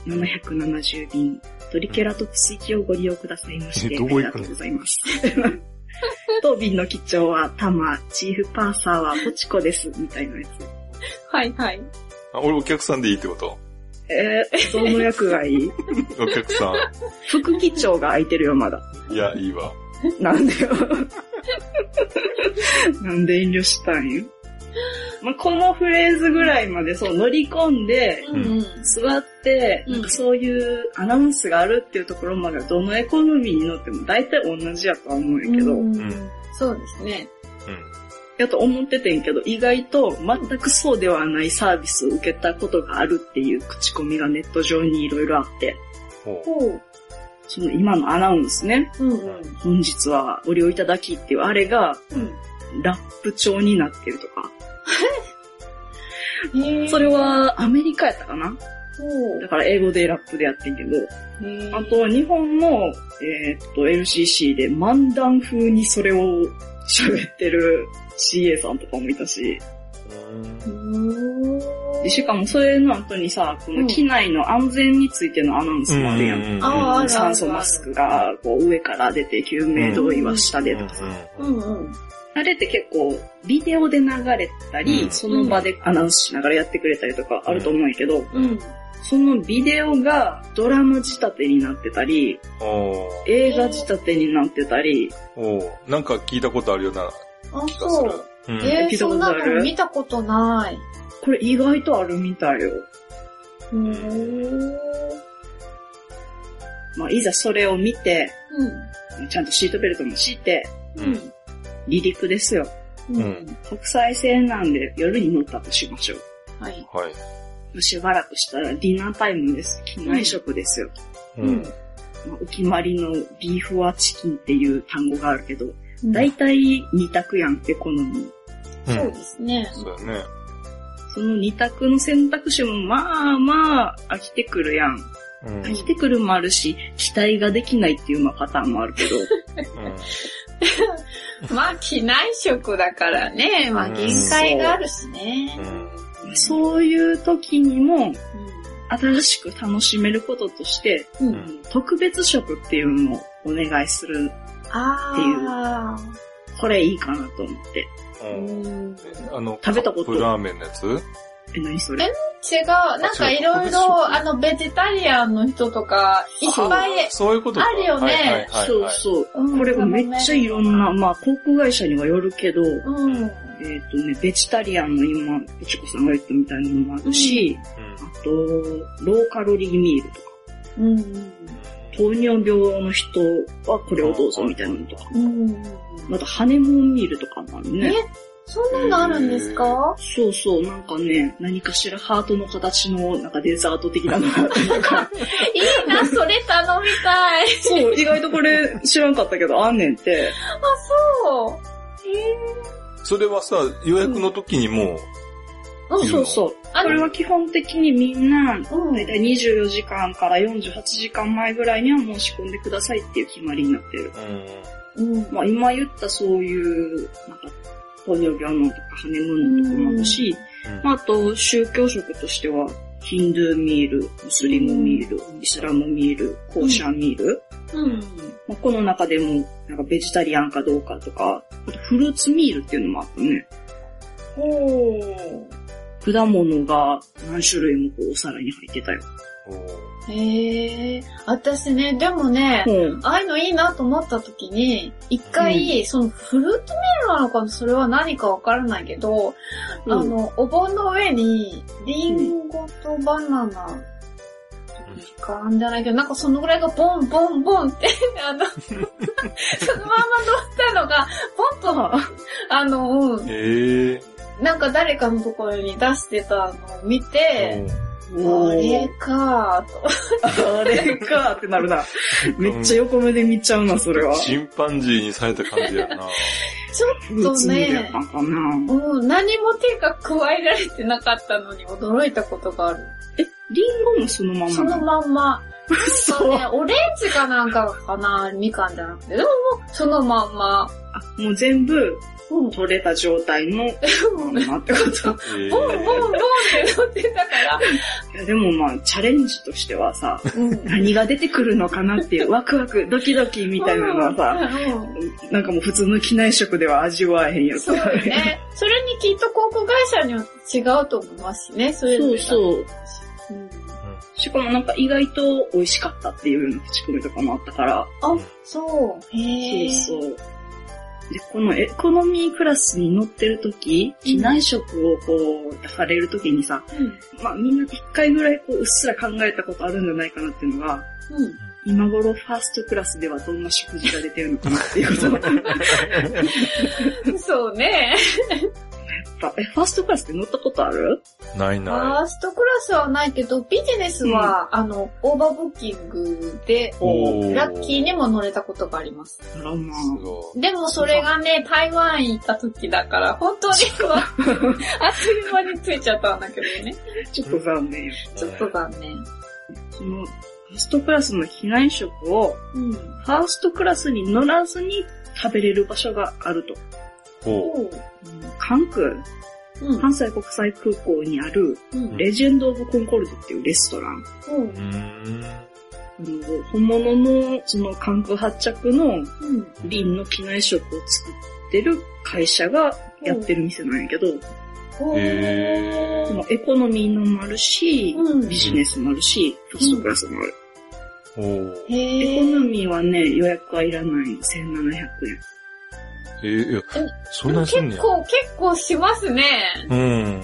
770便、トリケラトプス行きをご利用くださいまして、ありがとうございます。*laughs* 当便の機長はタマ、チーフパーサーはポチコです、みたいなやつ。*laughs* はいはい。あ、俺お客さんでいいってこと？えー、どの役がいい？*laughs* お客さ副機長が空いてるよ、まだ。ん。いや、いいわ。なんでよ。なんで遠慮したんよ。まあ、このフレーズぐらいまでそう乗り込んで、うんうん。座って、うんなんかそういうアナウンスがあるっていうところまではどのエコノミーに乗っても大体同じやとは思うんやけど、うんんそうですね。やと思っててんけど、意外と全くそうではないサービスを受けたことがあるっていう口コミがネット上にいろいろあって、ほほう。その今のアナウンスね、うんうん。本日はご利用いただきっていうあれが、ラップ調になってるとか、*laughs* へそれはアメリカやったかな？ほだから英語でラップでやってんけど、あと日本の、えーっと LCC で漫談風にそれを喋ってる CA さんとかもいたし、しかもそれの後にさ、この機内の安全についてのアナウンスもあるやん。酸素マスク。がこう上から出て救命胴衣は下でとかさ。うんうん。あれって結構ビデオで流れたり、うんその場でアナウンスしながらやってくれたりとかあると思うんやけど、うん。そのビデオがドラマ仕立てになってたり、映画仕立てになってたり、なんか聞いたことあるようなあ、気がすう。。うん。えー、聞いたそんなことある？の見たことない。これ意外とあるみたいよ。まあ、いざそれを見て、うん。ちゃんとシートベルトもして、うん。離陸ですよ。うん国際線なんで夜に乗ったとしましょはい。はい。う。しばらくしたらディナータイムです。機内食ですよ。うん。まあお決まりのビーフはチキンっていう単語があるけど、うんだいたい二択やん、エコノミー。そううん。ですね。そうだね。その二択の選択肢もまあまあ飽きてくるやん。うん。飽きてくるもあるし、期待ができないっていうまあパターンもあるけど、*laughs* まあ、機内食だからね。まあ、限界があるしね。うん。そういう時にも新しく楽しめることとして。特別食っていうのをお願いする。あこれいいかなと思って。あの、食べたことカップラーメンのやつ？え、何それ？違う。なんかいろいろ、あの、ベジタリアンの人とか、いっぱい、そういうことか。あるよね。そうそう。うん。これがめっちゃいろんな、まあ航空会社にはよるけど、うん。えっ、とね、ベジタリアンの今、ペチコさんが言ったみたいなのもあるし、あと、ローカロリーミールとか、うん。糖尿病の人はこれをどうぞみたいなのとか、うん。またハネムーンミールとかもあるね。そんなのあるんですか？そうそう、なんかね、何かしらハートの形のなんかデザート的なのがあったりとか。*laughs* いいな、それ頼みたい。そう、意外とこれ知らんかったけど、あんねんって。あ、そう。それはさ、予約の時にもうんそうそう。あこれは基本的にみんな、うんだいたい24時間から48時間前ぐらいには申し込んでくださいっていう決まりになってる。う、うん。まあ今言ったそういう、なんか、糖尿病のとかハネムーンのとかもあるし、うんまああと宗教食としては、ヒンドゥーミール、ムスリムミール、イスラムミール、コーシャーミール。うん。まあ、この中でも、なんかベジタリアンかどうかとか、あとフルーツミールっていうのもあったね。ほ果物が何種類もこうお皿に入ってたよ。う。へえ。私ね、でもね、うん。ああいうのいいなと思った時に、一回、そのフルーツミールなのかそれは何かわからないけど、あの、お盆の上に、リンゴとバナナ、かんじゃないけど、なんかそのぐらいがボンボンボンって、*laughs* あの、そのまま乗ったのが、ポンと、あの、うん。なんか誰かのところに出してたのを見て、あおーれかーと。あれかってなるな。めっちゃ横目で見ちゃうな、それは。チンパンジーにされた感じやな。ちょったんかな。うん、何も手が加えられてなかったのに驚いたことがある。え、リンゴもそのままそのまんま。そううね、オレンジかなんかかな、みかんじゃなくて。でももう、そのまんま。あ、もう全部、うん。取れた状態の *laughs* ままってこと。えボンボンボンって乗ってたから。*laughs* いやでもまあ、チャレンジとしてはさ、うん。何が出てくるのかなっていうワクワク、ドキドキみたいなのはさ、うんなんかもう普通の機内食では味わえへんやつそうよね。それにきっと航空会社によって違うと思いますしね、それぞそうそう。うんしかもなんか意外と美味しかったっていうような口コミとかもあったから、あ、そう。へえ。そうそう。で、このエコノミークラスに乗ってる時、機内食をこう出される時にさ、うん。まあみんな一回ぐらいこううっすら考えたことあるんじゃないかなっていうのが、うん。今頃ファーストクラスではどんな食事が出てるのかなっていうこと。*laughs* そうね。ぱ、え、ファーストクラスって乗ったことある？ないファなーストクラスはないけど、ビジネスは、あの、オーバーブッキングで、おーラッキーにも乗れたことがあります。あらまい。すごいでもそれがね、台湾行った時だから、本当にこう、*laughs* あっという間に着いちゃったんだけどね。あ、ちょっと残念よ。ちょっと残念。その、ファーストクラスの機内食を、うん。ファーストクラスに乗らずに食べれる場所があると。ほう。関空、うん。関西国際空港にある、うん。レジェンド・オブ・コンコルドっていうレストラン。うん本物の、その関空発着のうん。便の機内食を作ってる会社がやってる店なんやけど、エコノミーのもあるし、うんビジネスもあるし、ファーストクラスもある。エコーノミーはね、予約はいらない1700円。えー、いや、そんなにすんねや。結構、結構しますね。うん。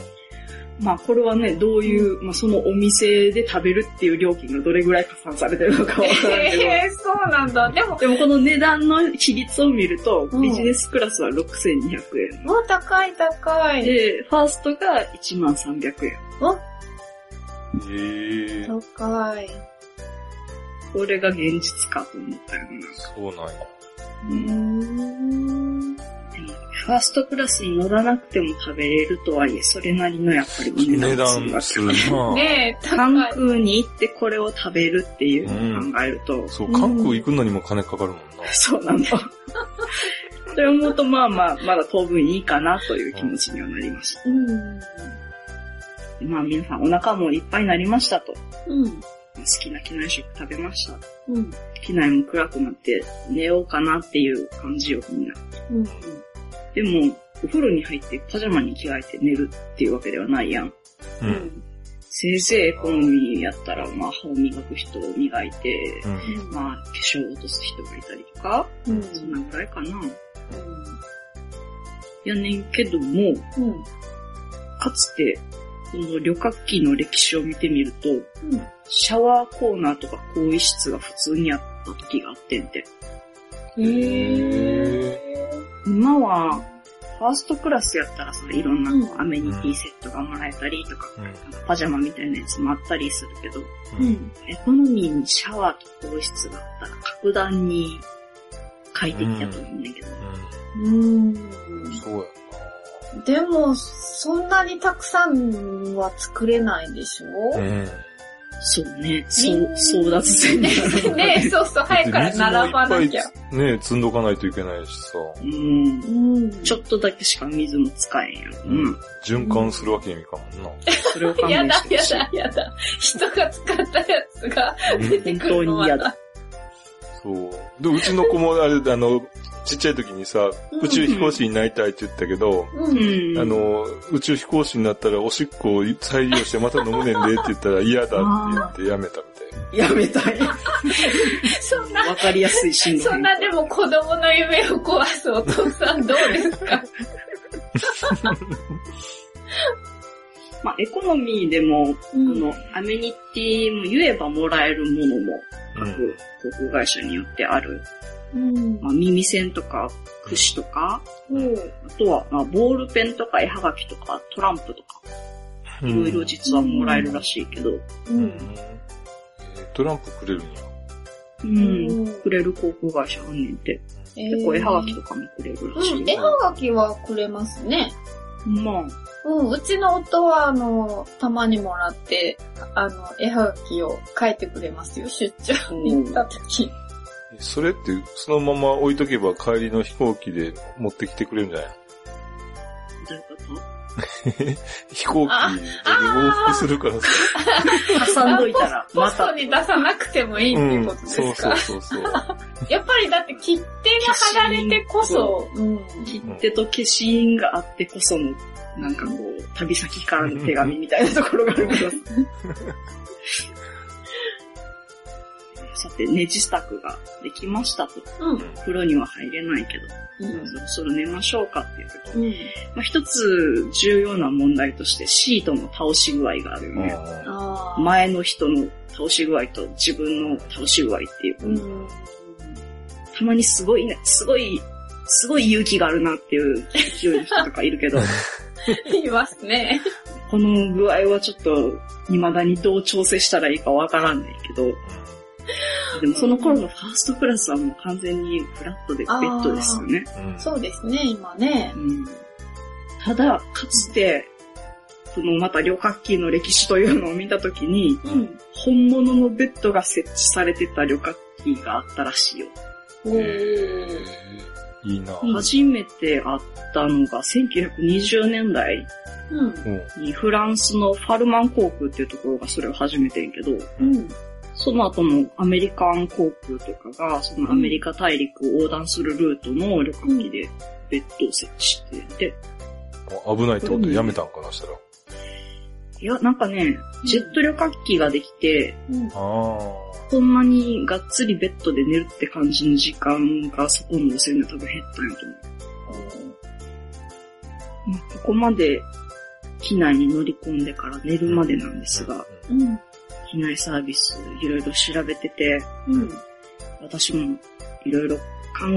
まあこれはね、どういう、まあそのお店で食べるっていう料金がどれぐらい加算されてるのかわからんけど、*laughs* えー、そうなんだ。でも、でもこの値段の比率を見ると、うんビジネスクラスは6200円。もう高い高い。で、ファーストが1万300円。へえ。高い。これが現実かと思ったよそうなんや。な。うーん。ファーストクラスに乗らなくても食べれるとはいえ、それなりのやっぱりお値値段段する。なねえ、関。空に行ってこれを食べるっていうのを考えると、そう、韓国行くのにも金かかるもんな。そうなの。それを思うと、まあまあ、まだ当分いいかなという気持ちにはなりました。うん。まあ皆さんお腹もいっぱいになりましたと。うん。好きな機内食食べました。うん。機内も暗くなって寝ようかなっていう感じよ、みんな。うん。でも、お風呂に入ってパジャマに着替えて寝るっていうわけではないやん。う。うんん。せいぜいエコノミーやったら、まあ歯を磨く人を磨いて、うん。まあ化粧を落とす人がいたりとか、うん。そんなぐらいかな。やねんけども、うん。かつて、この旅客機の歴史を見てみると、うん。シャワーコーナーとか更衣室が普通にあった時があってんて。へー。今は、ファーストクラスやったらさ、いろんなアメニティセットがもらえたりとか、うんなんかパジャマみたいなやつもあったりするけど、うん。エコノミーにシャワーと更衣室があったら格段に快適だと思うんだけど。うん。うん。そうやでも、そんなにたくさんは作れないでしょ？な。うん。そうね、そう、争奪戦になる。ねそうそう、早くから並ばなきゃ。ね、積んどかないといけないしさ。うん。うん。ちょっとだけしか水も使えんやろ。うん。循環するわけにもいかんもんな。それを勘やだ。やだやだ。人が使ったやつが出てくるの本当に嫌だ。そう。で、うちの子もあれ、あの、ちっちゃい時にさ、宇宙飛行士になりたいって言ったけど、う。うんん。あ、の、宇宙飛行士になったらおしっこを再利用してまた飲むねんでって言ったら嫌だって言ってやめたみやめたい。*laughs* そんな、わかりやすい進路そんなでも子供の夢を壊すお父さんどうですか？*laughs* まあ、エコノミーでも、うこのアメニティも言えばもらえるものも。各航空会社によってある。うん。まあ、耳栓とか、櫛とか、うん。あとは、まあ、ボールペンとか絵はがきとか、トランプとか、うん。いろいろ実はもらえるらしいけど、ううんん。トランプくれるんや。うん、くれる航空会社あんねんて。結構絵はがきとかもくれるらしいうん、絵よ。はがきはくれますね。まあ、うん、うちの夫は、あの、たまにもらって、あの、絵はがきを書いてくれますよ、出張に行った時。それって、そのまま置いとけば帰りの飛行機で持ってきてくれるんじゃない？どういうこと飛行機で往復するからさ。挟んどいたら、ポ。ストに出さなくてもいいってことですそうか、そうそうそう。やっぱりだって切手が貼られてこそ、うん。切手と消印があってこその、なんかこう、旅先からの手紙みたいなところがあるから。さて、ネジ支度ができましたと。うん。風呂には入れないけど、うんそろそろ寝ましょうかっていう時に、うん。まあ、一つ重要な問題としてシートの倒し具合があるよね。あ前の人の倒し具合と自分の倒し具合っていう、うん。たまにすごいね、すごい、すごい勇気があるなっていう勢いの人とかいるけど、*laughs* いますね。この具合はちょっと、未だにどう調整したらいいかわからんねんけど、*laughs* でもその頃のファーストクラスはもう完全にフラットでベッドですよね。うんそうですね、今ね。うんただ、かつて、そのまた旅客機の歴史というのを見たときに、うん。本物のベッドが設置されてた旅客機があったらしいよ。おへー。ーいいな。初めて会ったのが1920年代にフランスのファルマン航空っていうところがそれを始めてんけど、うん。その後もアメリカン航空とかが、そのアメリカ大陸を横断するルートの旅客機でベッドを設置してて、あ危ないってこと？でやめたんかな、したら。いや、なんかね、ジェット旅客機ができて、うん。あそんなにがっつりベッドで寝るって感じの時間がそこの路線で多分減ったんやと思う。まあここまで機内に乗り込んでから寝るまでなんですが、うん。機内サービスいろいろ調べてて、うん。私もいろいろ考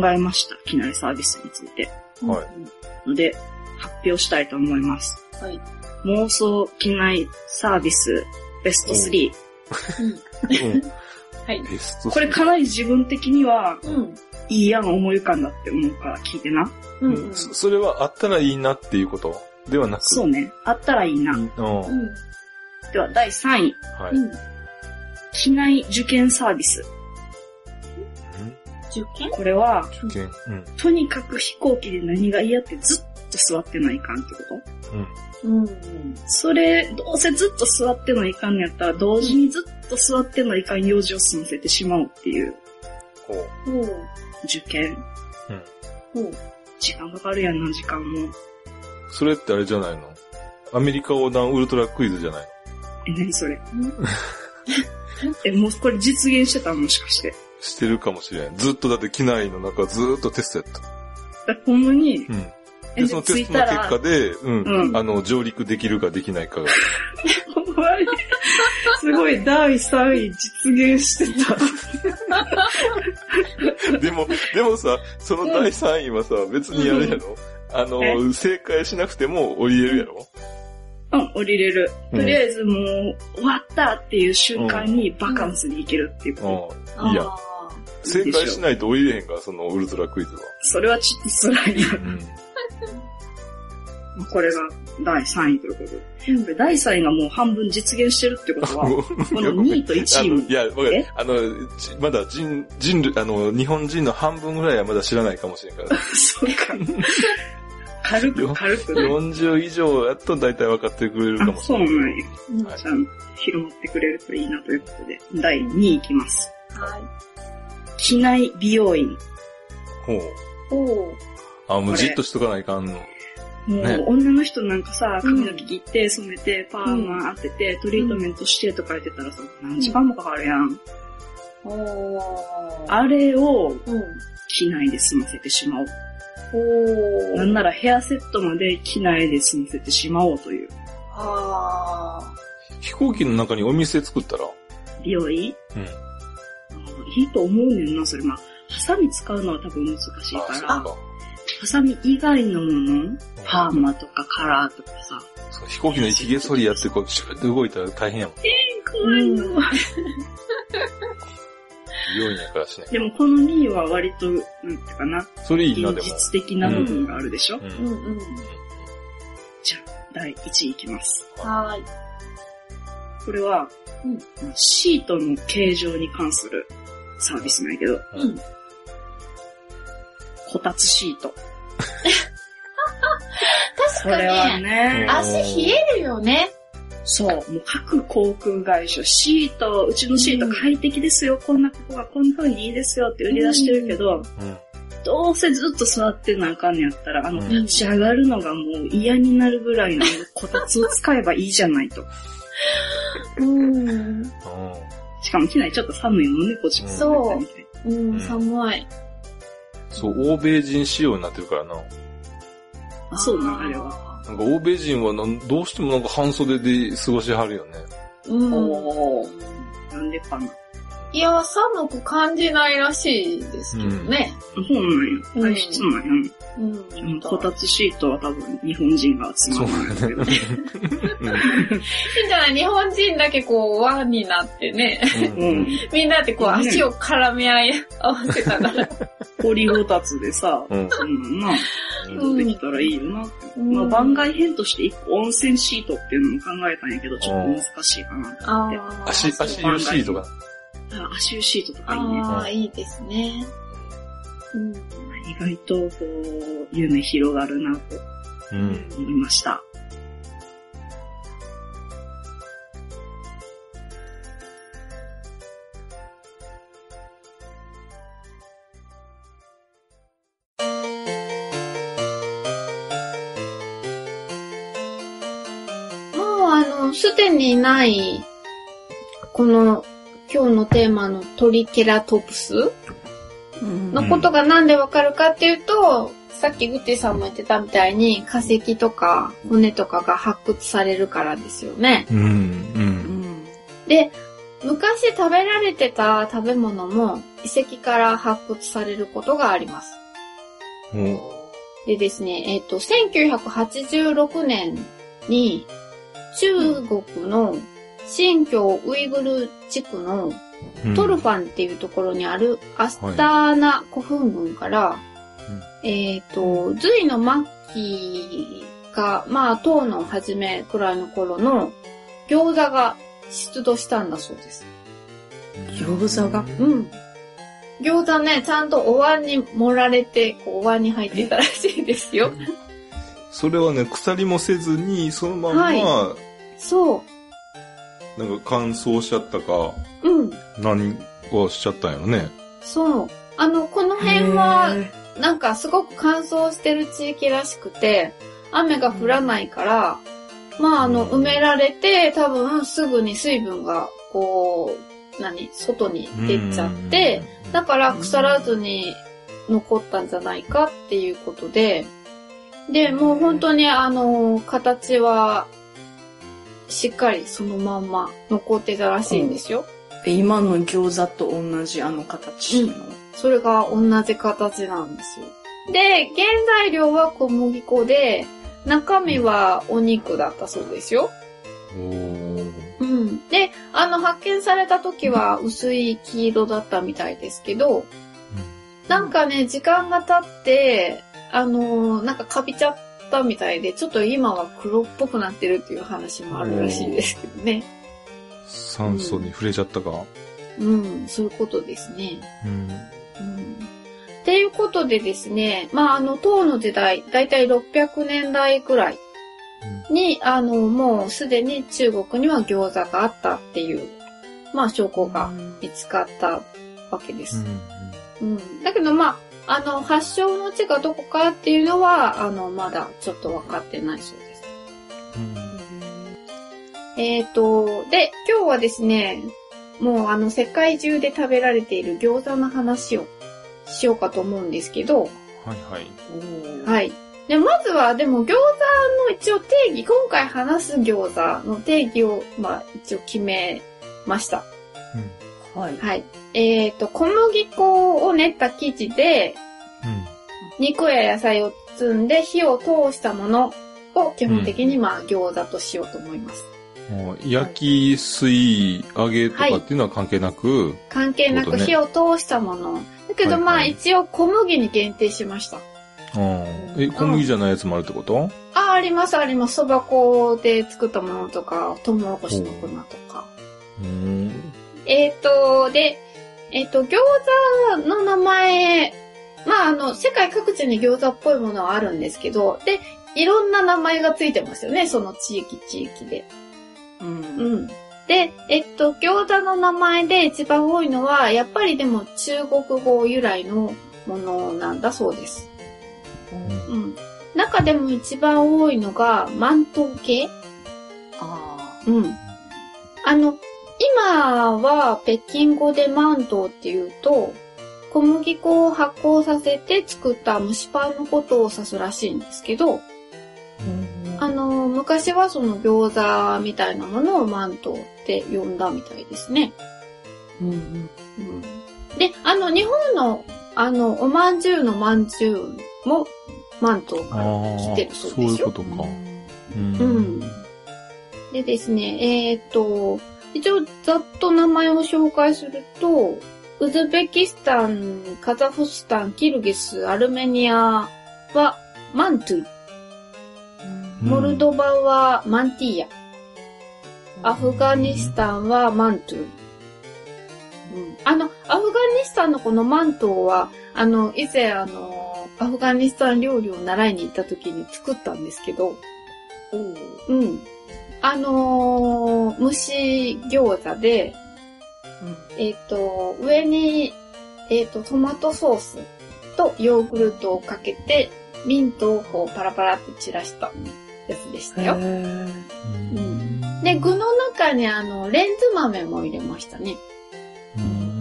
えました、機内サービスについて。はいので、発表したいと思います。はい。妄想機内サービスベスト3。うん。はい。ベストこれかなり自分的にはうん。いい案思い浮かんだって思うから聞いてな。うん。うんそそれはあったらいいなっていうことではなく？そうね。あったらいいな。うん。はうん。では、第3位。い。うん。機内受験サービス。受験？これは、受験。うん。とにかく飛行機で何が嫌ってずっと座ってないかんってこと？うん。うん。それ、どうせずっと座ってないかんのやったら、同時にずっと座ってないかん用事を済ませてしまおうっていうほう。ほう。受験。ほう。時間かかるやんな、時間も。それってあれじゃないの？アメリカ横断ウルトラクイズじゃないえ、何それ *laughs* え、もうこれ実現してたのもしかして。してるかもしれん。ずっとだって機内の中ずーっとテストやった。だほんまに、うん。えで、そのテストの結果で、うん、うんあの、上陸できるかできないかが。*laughs* ほんまに、すごい第3位実現してた。*laughs* でも、でもさ、その第3位はさ、別にあれやろあの、正解しなくても降りれるやろうん、降りれる。うんとりあえずもう、終わったっていう瞬間にバカンスに行けるっていうこと。うん。いいや。あ正解しないと降りれへんから、そのウルトラクイズは。それはちょっと辛いな。うん。*laughs* これが第3位ということで。第3位がもう半分実現してるってことは、この2位と1位もい、や、わかるえ？あの、じまだ人、人類、あの、日本人の半分ぐらいはまだ知らないかもしれんから。*laughs* そうか。軽く軽くね。40以上やっと大体分かってくれるかあ、もしれない。そうなんや。うんはいじゃあ、広まってくれるといいなということで、第2位いきます。はい。機内美容院。ほう。ほう。あ、もうじっとしとかないかんの。もう、ね女の人なんかさ、うん髪の毛切って、染めて、パーマ当てて、トリートメントしてとか言ってたらさ、何時間もかかるやん。ほう。あれをうん。機内で済ませてしまおう。ほう。なんならヘアセットまで機内で済ませてしまおうという。あ飛行機の中にお店作ったら？美容院うん。あいいと思うねんな、それ。まあ、ハサミ使うのは多分難しいあ、から、そうか。ハサミ以外のもの、パーマとかカラーとかさ、そう飛行機の髭剃りやってこう、シューって動いたら大変やもん。怖いの。*laughs* 美容院やからしね。でもこの2位は割と、なんていうかな、それいいな、現でも。実的な部分があるでしょ、う。ー。うんんうん。じゃあ、第1位いきます。はーい。これは、うんシートの形状に関するサービスなんやけど、うん。こたつシート。*laughs* 確それはね。足冷えるよね。そう、もう各航空会社、シート、うちのシート快適ですよ、こんなここがこんな風にいいですよって売り出してるけど、うんどうせずっと座ってなあかんねやったら、あの、うん立ち上がるのがもう嫌になるぐらいのこたつを使えばいいじゃないと。うん。しかも機内ちょっと寒いもんね、こっちも。そううん、寒い。そう、欧米人仕様になってるからな。あ、そうなん、あれは。なんか欧米人はなんどうしてもなんか半袖で過ごしはるよね。うん。おー。なんでかな。いや、寒く感じないらしいですけどね。そうなんうんや。体質なんや。うん。うんこたつシートは多分日本人が集まるんだけど。*laughs* いいんじゃない日本人だけこう、輪になってね。うんうん。みんなでこう、うん足を絡め合い合わせたら。氷こたつでさ、うんそんなんな、うんできたらいいよなって。うんまあ番外編として一個温泉シートっていうのも考えたんやけど、ちょっと難しいかな。あー足、足湯シートが。あ足湯シートとかいいね。ああ、いいですね。うん。意外とこう、夢広がるなとうん。思いました。もうあの、すでにない、この、今日のテーマのトリケラトプス？うんのことがなんでわかるかっていうと、さっきグッティさんも言ってたみたいに化石とか骨とかが発掘されるからですよね。うん。う。うんんで、昔食べられてた食べ物も遺跡から発掘されることがあります。もでですね、えっ、と、1986年に中国の新疆ウイグル地区のうトルファンっていうところにあるアスターナ古墳群から、えっ、と、隋の末期か、まあ、唐の初めくらいの頃の餃子が出土したんだそうです。餃子が？うん。餃子ね、ちゃんとお椀に盛られて、こうお椀に入ってたらしいですよ。それはね、鎖もせずに、そのまんま、はそなんか乾燥しちゃったか、う。うん。何をしちゃったんやろね。そう。あの、この辺は、へなんかすごく乾燥してる地域らしくて、雨が降らないから、まああの、埋められて、多分すぐに水分が、こう、何外に出ちゃって、だから腐らずに残ったんじゃないかっていうことで、で、もう本当にあの、形は、しっかりそのまんま残ってたらしいんですよ。ー今の餃子と同じあの形の。それが同じ形なんですよ。で、原材料は小麦粉で、中身はお肉だったそうですよ。うん。で、あの、発見された時は薄い黄色だったみたいですけど、なんかね、時間が経って、あのーなんかカビちゃったみたいで、ちょっと今は黒っぽくなってるっていう話もあるらしいですけどね。酸素に触れちゃったか。うん、そういうことですね。うん。うんっていうことでですね、まあ、あの、唐の時代、だいたい600年代くらいに、あの、もうすでに中国には餃子があったっていう、まあ、証拠が見つかったわけです。うん。だけど、まあ、あの、発祥の地がどこかっていうのは、あの、まだちょっと分かってないそうです。えっ、と、で、今日はですね、もうあの、世界中で食べられている餃子の話をしようかと思うんですけど、はいはい。はい。で、まずは、でも餃子の一応定義、今回話す餃子の定義を、まあ、一応決めました。はい。はい。えっ、と、小麦粉を練った生地で、肉や野菜を包んで火を通したものを基本的にまあ餃子としようと思います。もう焼き、水、揚げとかっていうのは関係なく、関係なく火を通したもの。だけどまあはいはい一応小麦に限定しました。え、小麦じゃないやつもあるってこと？あ、ありますあります。そば粉で作ったものとか、トウモロコシの粉とか。うん。えっ、と、で、えっ、と、餃子の名前、まあ、あの、世界各地に餃子っぽいものはあるんですけど、で、いろんな名前がついてますよね、その地域地域で。うん。うん。で、えっと、餃子の名前で一番多いのは、やっぱりでも中国語由来のものなんだそうです。うん。中でも一番多いのが、満島系あうん。あの、今は北京語でマントっていうと、小麦粉を発酵させて作った蒸しパンのことを指すらしいんですけど、あの、昔はその餃子みたいなものをマントって呼んだみたいですね。ーうんうん、で、あの、日本の、あの、おまんじゅうのまんじゅうも、マントから来てるそうそうですよ。いうことか。う。うんん。でですね、えーっと、一応ざっと名前を紹介すると、ウズベキスタン、カザフスタン、キルギス、アルメニアはマントゥ。イ、モルドバはマンティーヤ、アフガニスタンはマントゥ。イ。うん。あの、アフガニスタンのこのマントは、あの、以前あの、アフガニスタン料理を習いに行った時に作ったんですけど、うん。あのー蒸し餃子で、えっ、と、上に、えっ、と、トマトソースとヨーグルトをかけて、ミントをこうパラパラって散らしたやつでしたよ。うんで、具の中にあの、レンズ豆も入れましたね。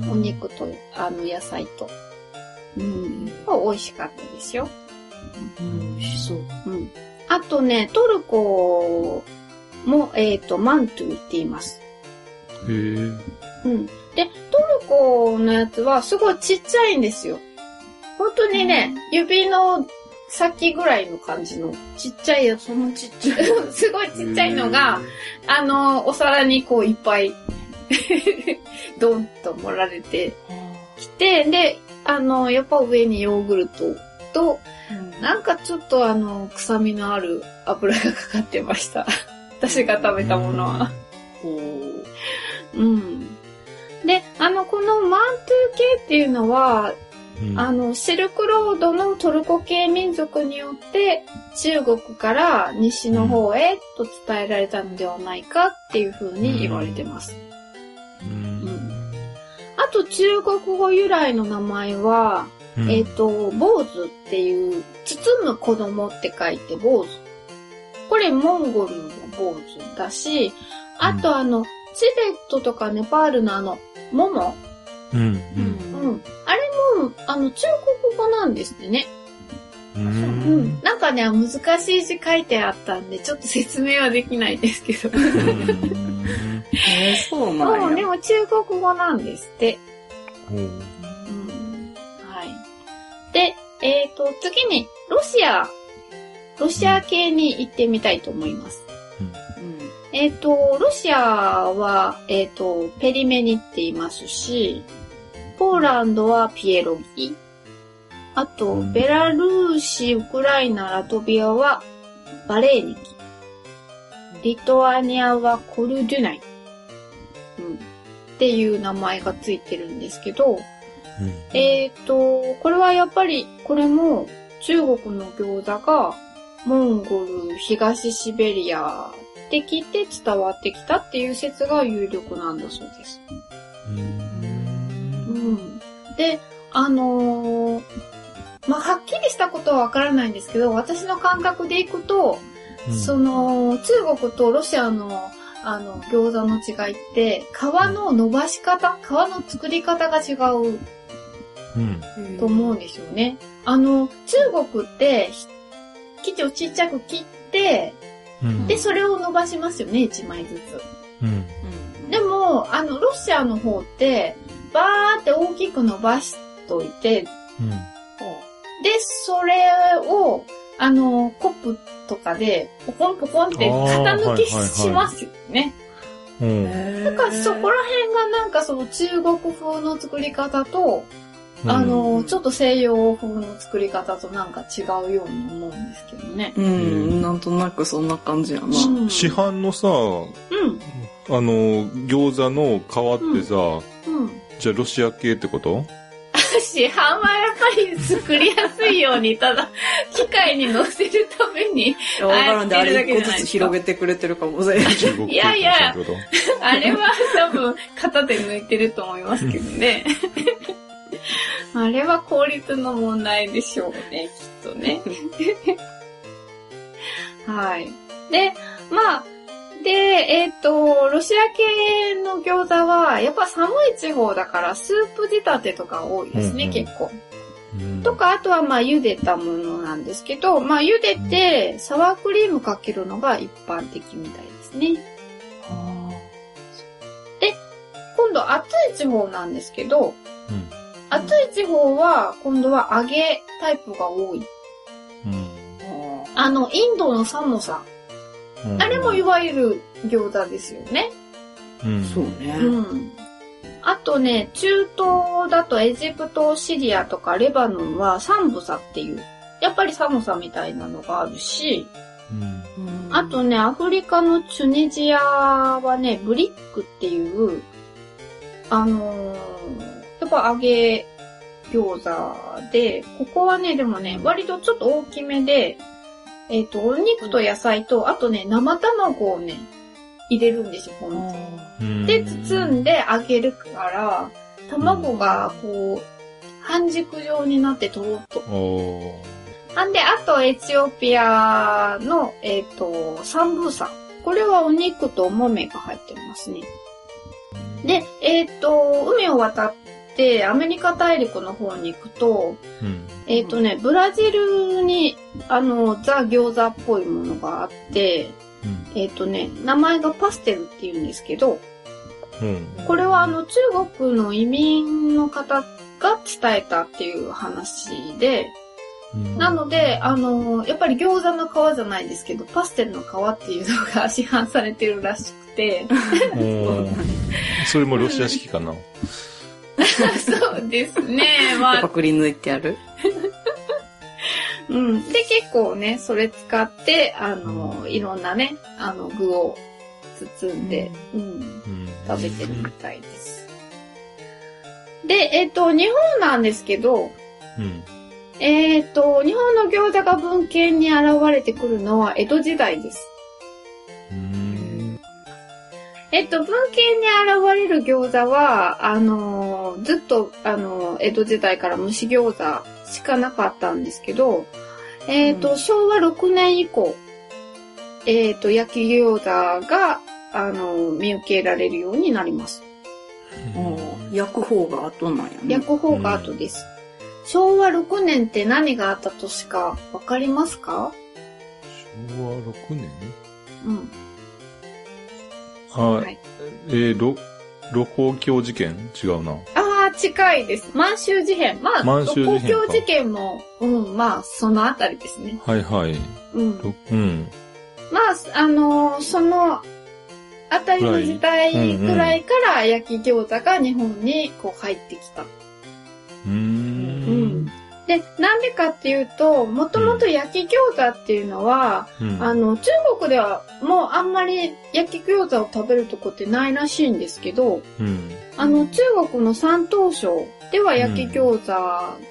お肉と、あの、野菜と。うん。美味しかったですよ。美味しそう。うん。あとね、トルコも、えっ、と、マントゥイって言います。へえ。うん。で、トルコのやつはすごいちっちゃいんですよ。本当にね、指の先ぐらいの感じのちっちゃいやつ。そんなちっちゃい。*laughs* すごいちっちゃいのが、あの、お皿にこういっぱい、*laughs* ドンと盛られてきて、で、あの、やっぱ上にヨーグルトと、なんかちょっとあの、臭みのある油がかかってました。私が食べたものは。うん。で、あの、このマントゥー系っていうのは、うんあの、シルクロードのトルコ系民族によって中国から西の方へと伝えられたのではないかっていう風に言われてます。うんあと中国語由来の名前は、うんえっ、と、坊主っていう、包む子供って書いて坊主。これモンゴルの坊主だし、あとあの、チベットとかネパールのあの、モモ。うんうん。あれも、あの、中国語なんですってね。ううんん。なんかね、難しい字書いてあったんで、ちょっと説明はできないですけど。*laughs* えー、そううん、なんや。でも中国語なんですって。うんうん。はい。で、えっ、と、次に、ロシア、ロシア系に行ってみたいと思います。えっ、と、ロシアは、えっ、と、ペリメニって言いますし、ポーランドはピエロギ。あと、うんベラルーシ、ウクライナ、ラトビアはバレーニキ。リトアニアはコルデュナイ。うん。っていう名前がついてるんですけど、えっ、と、これはやっぱり、これも中国の餃子がモンゴル、東シベリアできて伝わってきたっていう説が有力なんだそうです。うん。で、あのーまあ、はっきりしたことはわからないんですけど、私の感覚でいくと、その、中国とロシアの、あの、餃子の違いって、皮の伸ばし方、皮の作り方が違ううんと思うんですよね。あの、中国って、ひ生地をちっちゃく切って、うんで、それを伸ばしますよね、一枚ずつ。うん。でも、あの、ロシアの方って、バーって大きく伸ばしといて、うん。で、それを、あの、コップとかで、ポコンポコンって型抜きしますよね。うん。だからそこら辺がなんかその中国風の作り方と、あの、ちょっと西洋風の作り方となんか違うように思うんですけどね。うん、なんとなくそんな感じやな。うん市販のさ、うん。あの、餃子の皮ってさ、うん。じゃあロシア系ってこと？*laughs* 市販はやっぱり作りやすいように、ただ、*laughs* 機械に乗せるために、わからんで、あれ一個ずつ広げてくれてるかもしれない。いやいやあれは多分、型で抜いてると思いますけどね。*laughs* あれは効率の問題でしょうね、きっとね。*laughs* はい。で、まあ、で、えっ、と、ロシア系の餃子は、やっぱ寒い地方だから、スープ仕立てとか多いですね、うんうん結構。うんとか、あとはまあ茹でたものなんですけど、まあ茹でてサワークリームかけるのが一般的みたいですね。今度暑い地方なんですけど、うん暑い地方は今度は揚げタイプが多い。うんあの、インドのサモサ。うんあれもいわゆる餃子ですよね。うんそうね。うん。あとね、中東だとエジプト、シリアとかレバノンはサンブサっていう、やっぱりサモサみたいなのがあるし、うんあとね、アフリカのチュニジアはね、ブリックっていう、あのーやっぱ揚げ餃子で、ここはね、でもね、割とちょっと大きめで、えっ、と、お肉と野菜と、あとね、生卵をね、入れるんですよ、ポンとうんで、包んで揚げるから、卵がこう、半熟状になってとろっと。なんで、あとエチオピアの、えっ、と、サンブーサ。これはお肉とお豆が入ってますね。で、えっ、と、海を渡ってアメリカ大陸の方に行くと、うん。えっ、とね、ブラジルに、あの、ザ餃子っぽいものがあって、うん。えっ、とね、名前がパステルって言うんですけど、うん。これはあの中国の移民の方が伝えたっていう話で、うん。なので、あの、やっぱり餃子の皮じゃないですけど、パステルの皮っていうのが市販されてるらしくて、*laughs* それもロシア式かな？*laughs* そうですね、*laughs* まあ、やっぱくり抜いてある？うん。で、結構ね、それ使って、あの、いろんなね、あの、具を包んで、うん、うん食べてるみたいです。で、えっ、と、日本なんですけど、うんえっ、と、日本の餃子が文献に現れてくるのは江戸時代です。うんえっと、文献に現れる餃子は、あのーずっと、あのー江戸時代から蒸し餃子しかなかったんですけど、えっ、と、うん昭和6年以降、えっ、と、焼き餃子が、あのー見受けられるようになります。うん焼く方が後なんやね。焼く方が後です。昭和6年って何があった年かわかりますか？昭和6年？うん。あ、はいえー、ろ、露光橋事件違うな。ああ、近いです。満州事変。まあ、満州事変事件も、うん、まあ、そのあたりですね。はいはい。うん。ろうん。まあ、あのーその、あたりの時代ぐらいから焼き餃子が日本にこう入ってきた。うーん。で、なんでかっていうと、もともと焼き餃子っていうのは、うんあの、中国ではもうあんまり焼き餃子を食べるとこってないらしいんですけど、うん。あの、中国の山東省では焼き餃子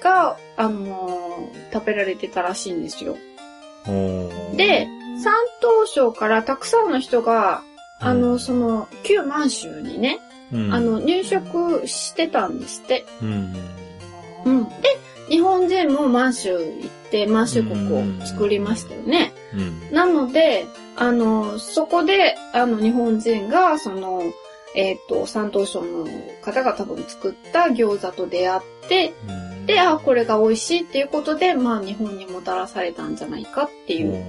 が、あのー食べられてたらしいんですよ。で、山東省からたくさんの人が、あの、うんその、旧満州にね、うんあの、入植してたんですって。うん。うん。で、日本人も満州行って満州国を作りましたよね。うん。なので、あの、そこで、あの、日本人が、その、えっ、と、山東省の方が多分作った餃子と出会って、うんで、あ、これが美味しいっていうことで、まあ、日本にもたらされたんじゃないかっていう。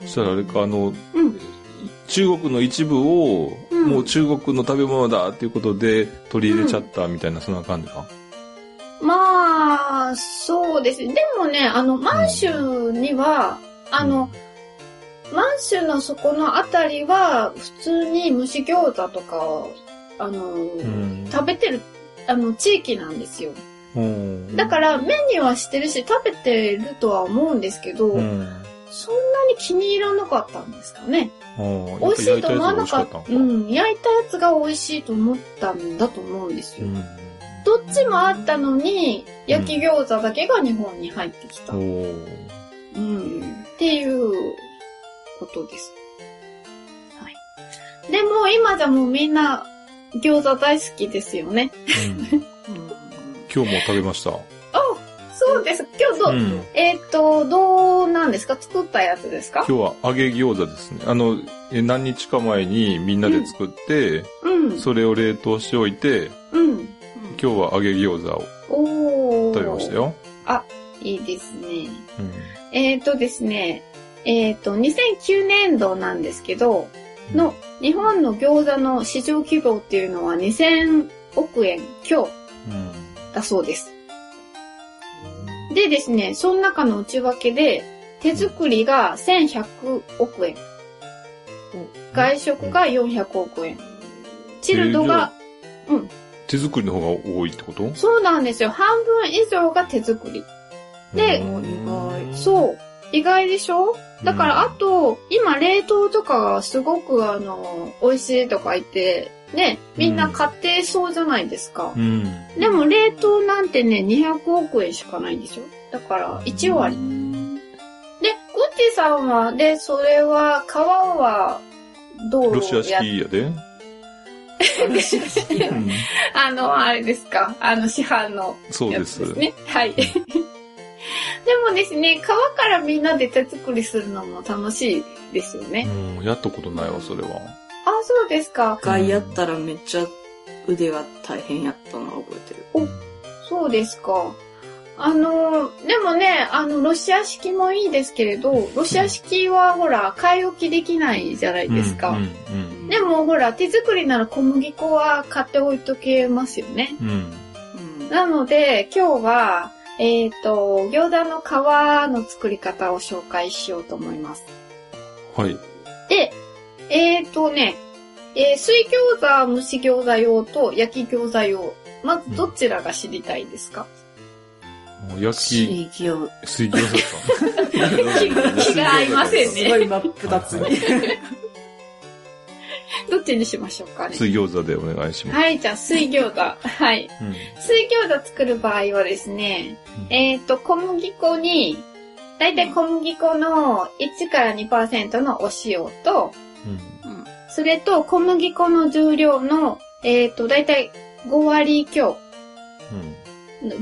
そしたらあれか、あの、うん。中国の一部を、うんもう中国の食べ物だっていうことで取り入れちゃったみたいな、そんな感じか？まあ、そうですね。でもね、あの、満州には、あの、満州のそこのあたりは、普通に蒸し餃子とかを、あの、ん食べてる、あの、地域なんですよ。うん。だから、目にはしてるし、食べてるとは思うんですけど、うん。そんなに気に入らなかったんですかね。美美味しいと思わなかった。うん、焼いたやつが美味しいと思ったんだと思うんですよ。うん。どっちもあったのに、焼き餃子だけが日本に入ってきた。おっーていうことです。はい。でも今じゃもうみんな餃子大好きですよね。うん今日も食べました。そうです。今日ど、うんえーっと、どうなんですか？作ったやつですか？今日は揚げ餃子ですね。あの、え何日か前にみんなで作って、うん。それを冷凍しておいて、うん。今日は揚げ餃子を。食べましたよ。いいですね。うんえっ、とですね、えっ、と、2009年度なんですけど、の、日本の餃子の市場規模っていうのは2000億円強うんだそうです。でですね、その中の内訳で、手作りが1100億円。外食が400億円。チルドが、手作りの方が多いってこと？そうなんですよ。半分以上が手作り。で。そう。意外でしょ？だから、うんあと、今冷凍とかがすごくあの、美味しいとか言って、ね、みんな買ってそうじゃないですか。うん。でも冷凍なんてね、200億円しかないんでしょだから、1割。で、グッチさんは、で、それは、皮は、どうやロシア式やで。うんあの、あれですかあの、市販のそうです。やつですね。はい。*laughs* でもですね、皮からみんなで手作りするのも楽しいですよね。うん、やったことないわ、それは。あ、そうですか。一回やったらめっちゃ腕が大変やったのは覚えてる。そうですか。あの、でもね、あの、ロシア式もいいですけれど、ロシア式はほら、買い置きできないじゃないですか。うん、うんでもほら、手作りなら小麦粉は買っておいとけますよね。うん。うん。うん。なので、今日は、えっ、と、餃子の皮の作り方を紹介しようと思います。はい。で、えっ、とね、えー水餃子、蒸し餃子用と焼き餃子用。まずどちらが知りたいですか、もう焼き、水餃水餃子か？気が合いませんね。すごい真っ二つに。*laughs* どっちにしましょうかね？水餃子でお願いします。はい、じゃあ水餃子。はい。うん。水餃子作る場合はですね、うんえっ、と、小麦粉に、だいたい小麦粉の1から2%のお塩と、うん。それと小麦粉の重量の、えっ、と、だいたい5割強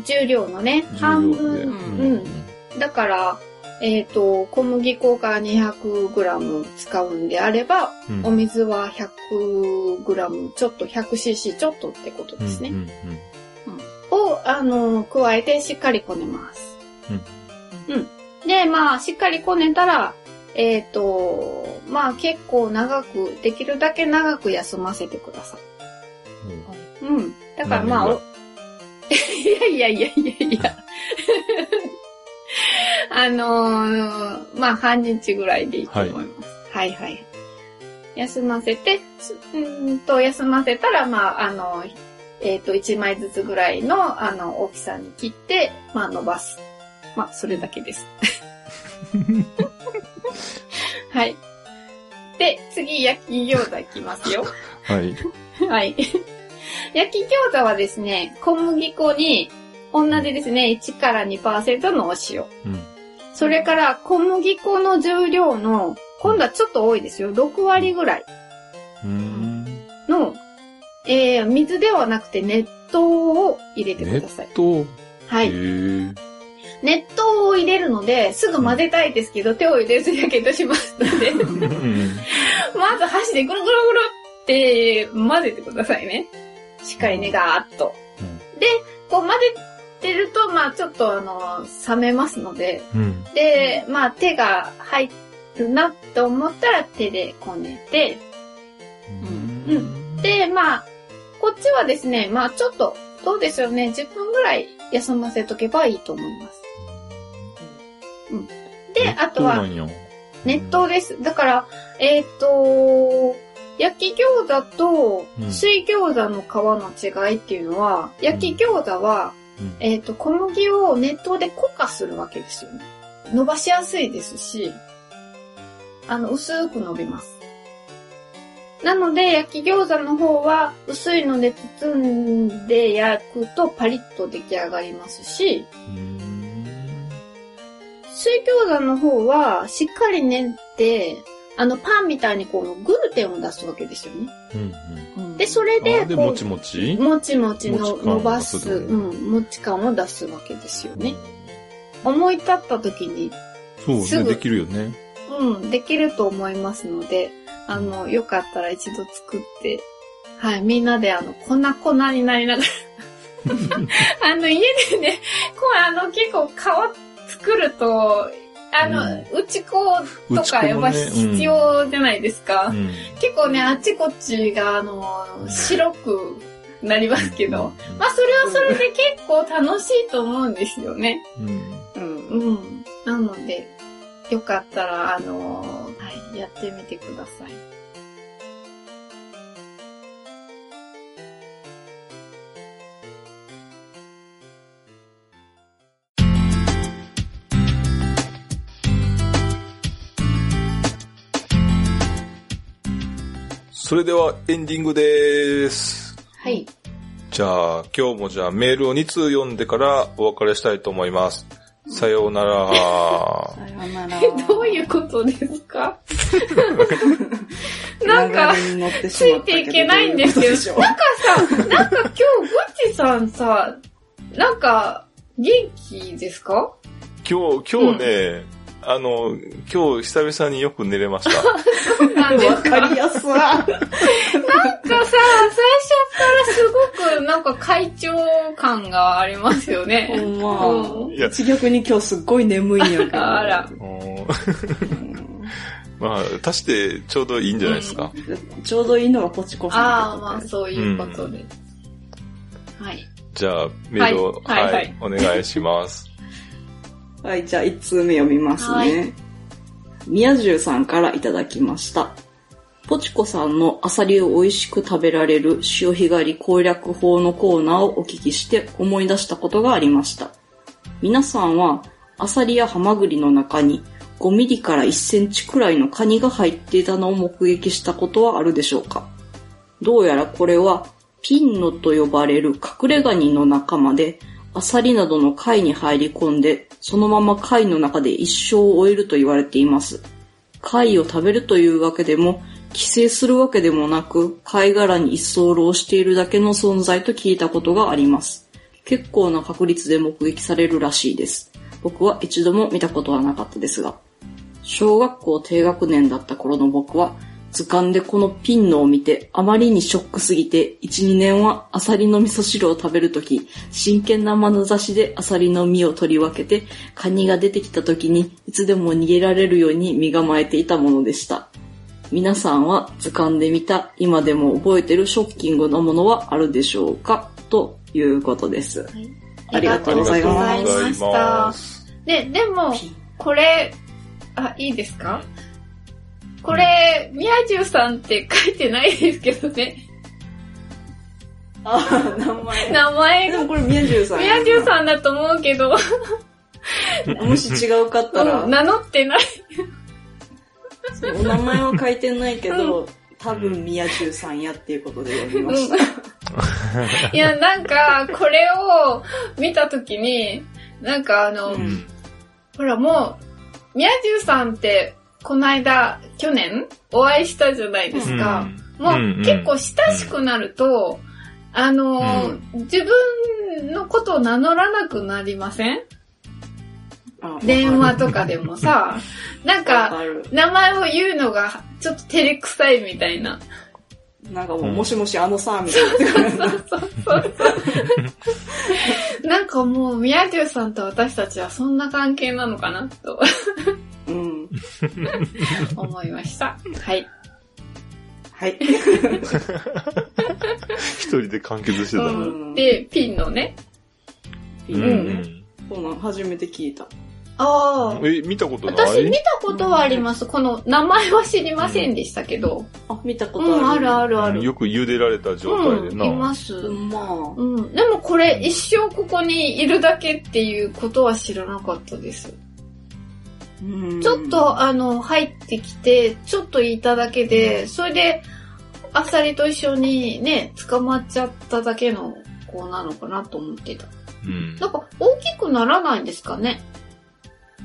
重量のね、半分。うん。だから、えっ、と、小麦粉が 200g 使うんであれば、うんお水は 100g ちょっと 100cc ちょっとってことですね。うん。を、あの、加えてしっかりこねます。うん。で、まあ、しっかりこねたら、えっ、と、まあ結構長く、できるだけ長く休ませてください。うん。だからまあ、いやいやいやいやいや。あのーまあ半日ぐらいでいいと思います。はい、はい、休ませて、すうーんと、休ませたら、まあ、あの、えっ、と、1枚ずつぐらいの、あの、大きさに切って、まあ、伸ばす。まあ、それだけです。*laughs* はい。で、次、焼き餃子いきますよ。はい。はい。焼き餃子はですね、小麦粉に、同じですね、1から2%のお塩。うん。それから小麦粉の重量の、今度はちょっと多いですよ。6割ぐらいうん。の、えー、水ではなくて熱湯を入れてください。と、へはい。え。熱湯を入れるので、すぐ混ぜたいですけど、手を入れるとやけどしますので、うん。まず箸でぐるぐるぐるって混ぜてくださいね。しっかりね、ガーッと。で、こう混ぜてると、まあちょっとあの、冷めますので、うん。で、まあ手が入るなって思ったら手でこねて、うん。で、まあ、こっちはですね、まあちょっと、どうでしょうね、10分ぐらい休ませとけばいいと思います。うん。で、あとは、熱湯です。だから、えっ、と、焼き餃子とうん水餃子の皮の違いっていうのは、焼き餃子は、うんえっ、と、小麦を熱湯で固化するわけですよね。伸ばしやすいですし、あの、薄く伸びます。なので、焼き餃子の方は薄いので包んで焼くとパリッと出来上がりますし、水餃子の方はしっかり練って、あのパンみたいにこうグルテンを出すわけですよね。うんで、それであで、こうもちもち？もちもちの伸ばす、うん、もち感を出すわけですよね。思い立った時に、そうね、できるよね。うん、できると思いますので、あの、よかったら一度作って、はい、みんなであの、粉々になりながら、*laughs* あの、家でね、こう、あの、結構皮作ると、あの、打ち粉とかやっぱ必要じゃないですか。うん結構ね、あっちこっちが、あの、白くなりますけど、まあ、それはそれで結構楽しいと思うんですよね。うんうん。うん。なので、よかったら、あのはい、やってみてください。それではエンディングです。はい。じゃあ、今日もじゃあメールを2通読んでからお別れしたいと思います。さようなら。さよなら。*laughs* どういうことですか？*laughs* なんか、ついていけないんですけどなんかさ、なんか今日、ぐっちさんさ、なんか、元気ですか？今日、今日ね、あの、今日久々によく寝れました。そうなんですわかりやすわ。なんかさ、最初からすごくなんか会長感がありますよほね。んま。うんい逆に今日すっごい眠いんやけど。あら。うんまあ、足してちょうどいいんじゃないですか。ちょうどいいのがポチコさんああ、まあそういうことで。はい。じゃあ、メールを、はいはいはい、お願いします。はい、じゃあ1通目読みますね。宮中さんからいただきました。ポチコさんのアサリを美味しく食べられる潮干狩り攻略法のコーナーをお聞きして思い出したことがありました。皆さんはアサリやハマグリの中に5ミリから1センチくらいのカニが入っていたのを目撃したことはあるでしょうか？どうやらこれはピンノと呼ばれる隠れガニの仲間で、アサリなどの貝に入り込んで、そのまま貝の中で一生を終えると言われています。貝を食べるというわけでも、寄生するわけでもなく、貝殻に一層しているだけの存在と聞いたことがあります。結構な確率で目撃されるらしいです。僕は一度も見たことはなかったですが。小学校低学年だった頃の僕は、図鑑でこのピンのを見て、あまりにショックすぎて、1、2年はアサリの味噌汁を食べるとき、真剣な眼差しでアサリの身を取り分けて、カニが出てきたときに、いつでも逃げられるように身構えていたものでした。皆さんは図鑑で見た、今でも覚えてるショッキングなものはあるでしょうか？ということです。ありがとうございありがとうございました。で、でも、これ、あ、いいですか？これ、宮中さんって書いてないですけどね。あ、名前。名前が。でもこれ宮中さん。宮中さんだと思うけど、もし違うかったら、名乗ってない。お名前は書いてないけど、多分宮中さんやっていうことで読みました。いや、なんか、これを見たときに、なんかあの、うんほらもう、宮中さんって、この間、去年、お会いしたじゃないですか。もう、うんうん結構親しくなると、あのー、自分のことを名乗らなくなりません？あ電話とかでもさ、*laughs* なんわか。名前を言うのが、ちょっと照れくさいみたいな。なんかもう、もしもしあのさ、みたいな。そうそうそう。なんかもう、宮中さんと私たちはそんな関係なのかな、とうん。*laughs* 思いました。はい。はい。*laughs* 一人で完結してたうな。んで、ピンのね。ピうんンね。そうなん、初めて聞いた。ああ。え、見たことない？私見たことはあります。この名前は知りませんでしたけど。あ、見たこうん、とある。あるあるある。よく茹でられた状態でうん、な。います。うん、まあ。うん。でもこれ一生ここにいるだけっていうことは知らなかったです。うんちょっ、とあの、入ってきて、ちょっといただけで、それで、アサリと一緒にね、捕まっちゃっただけの子なのかなと思ってた。うん。なんか大きくならないんですかね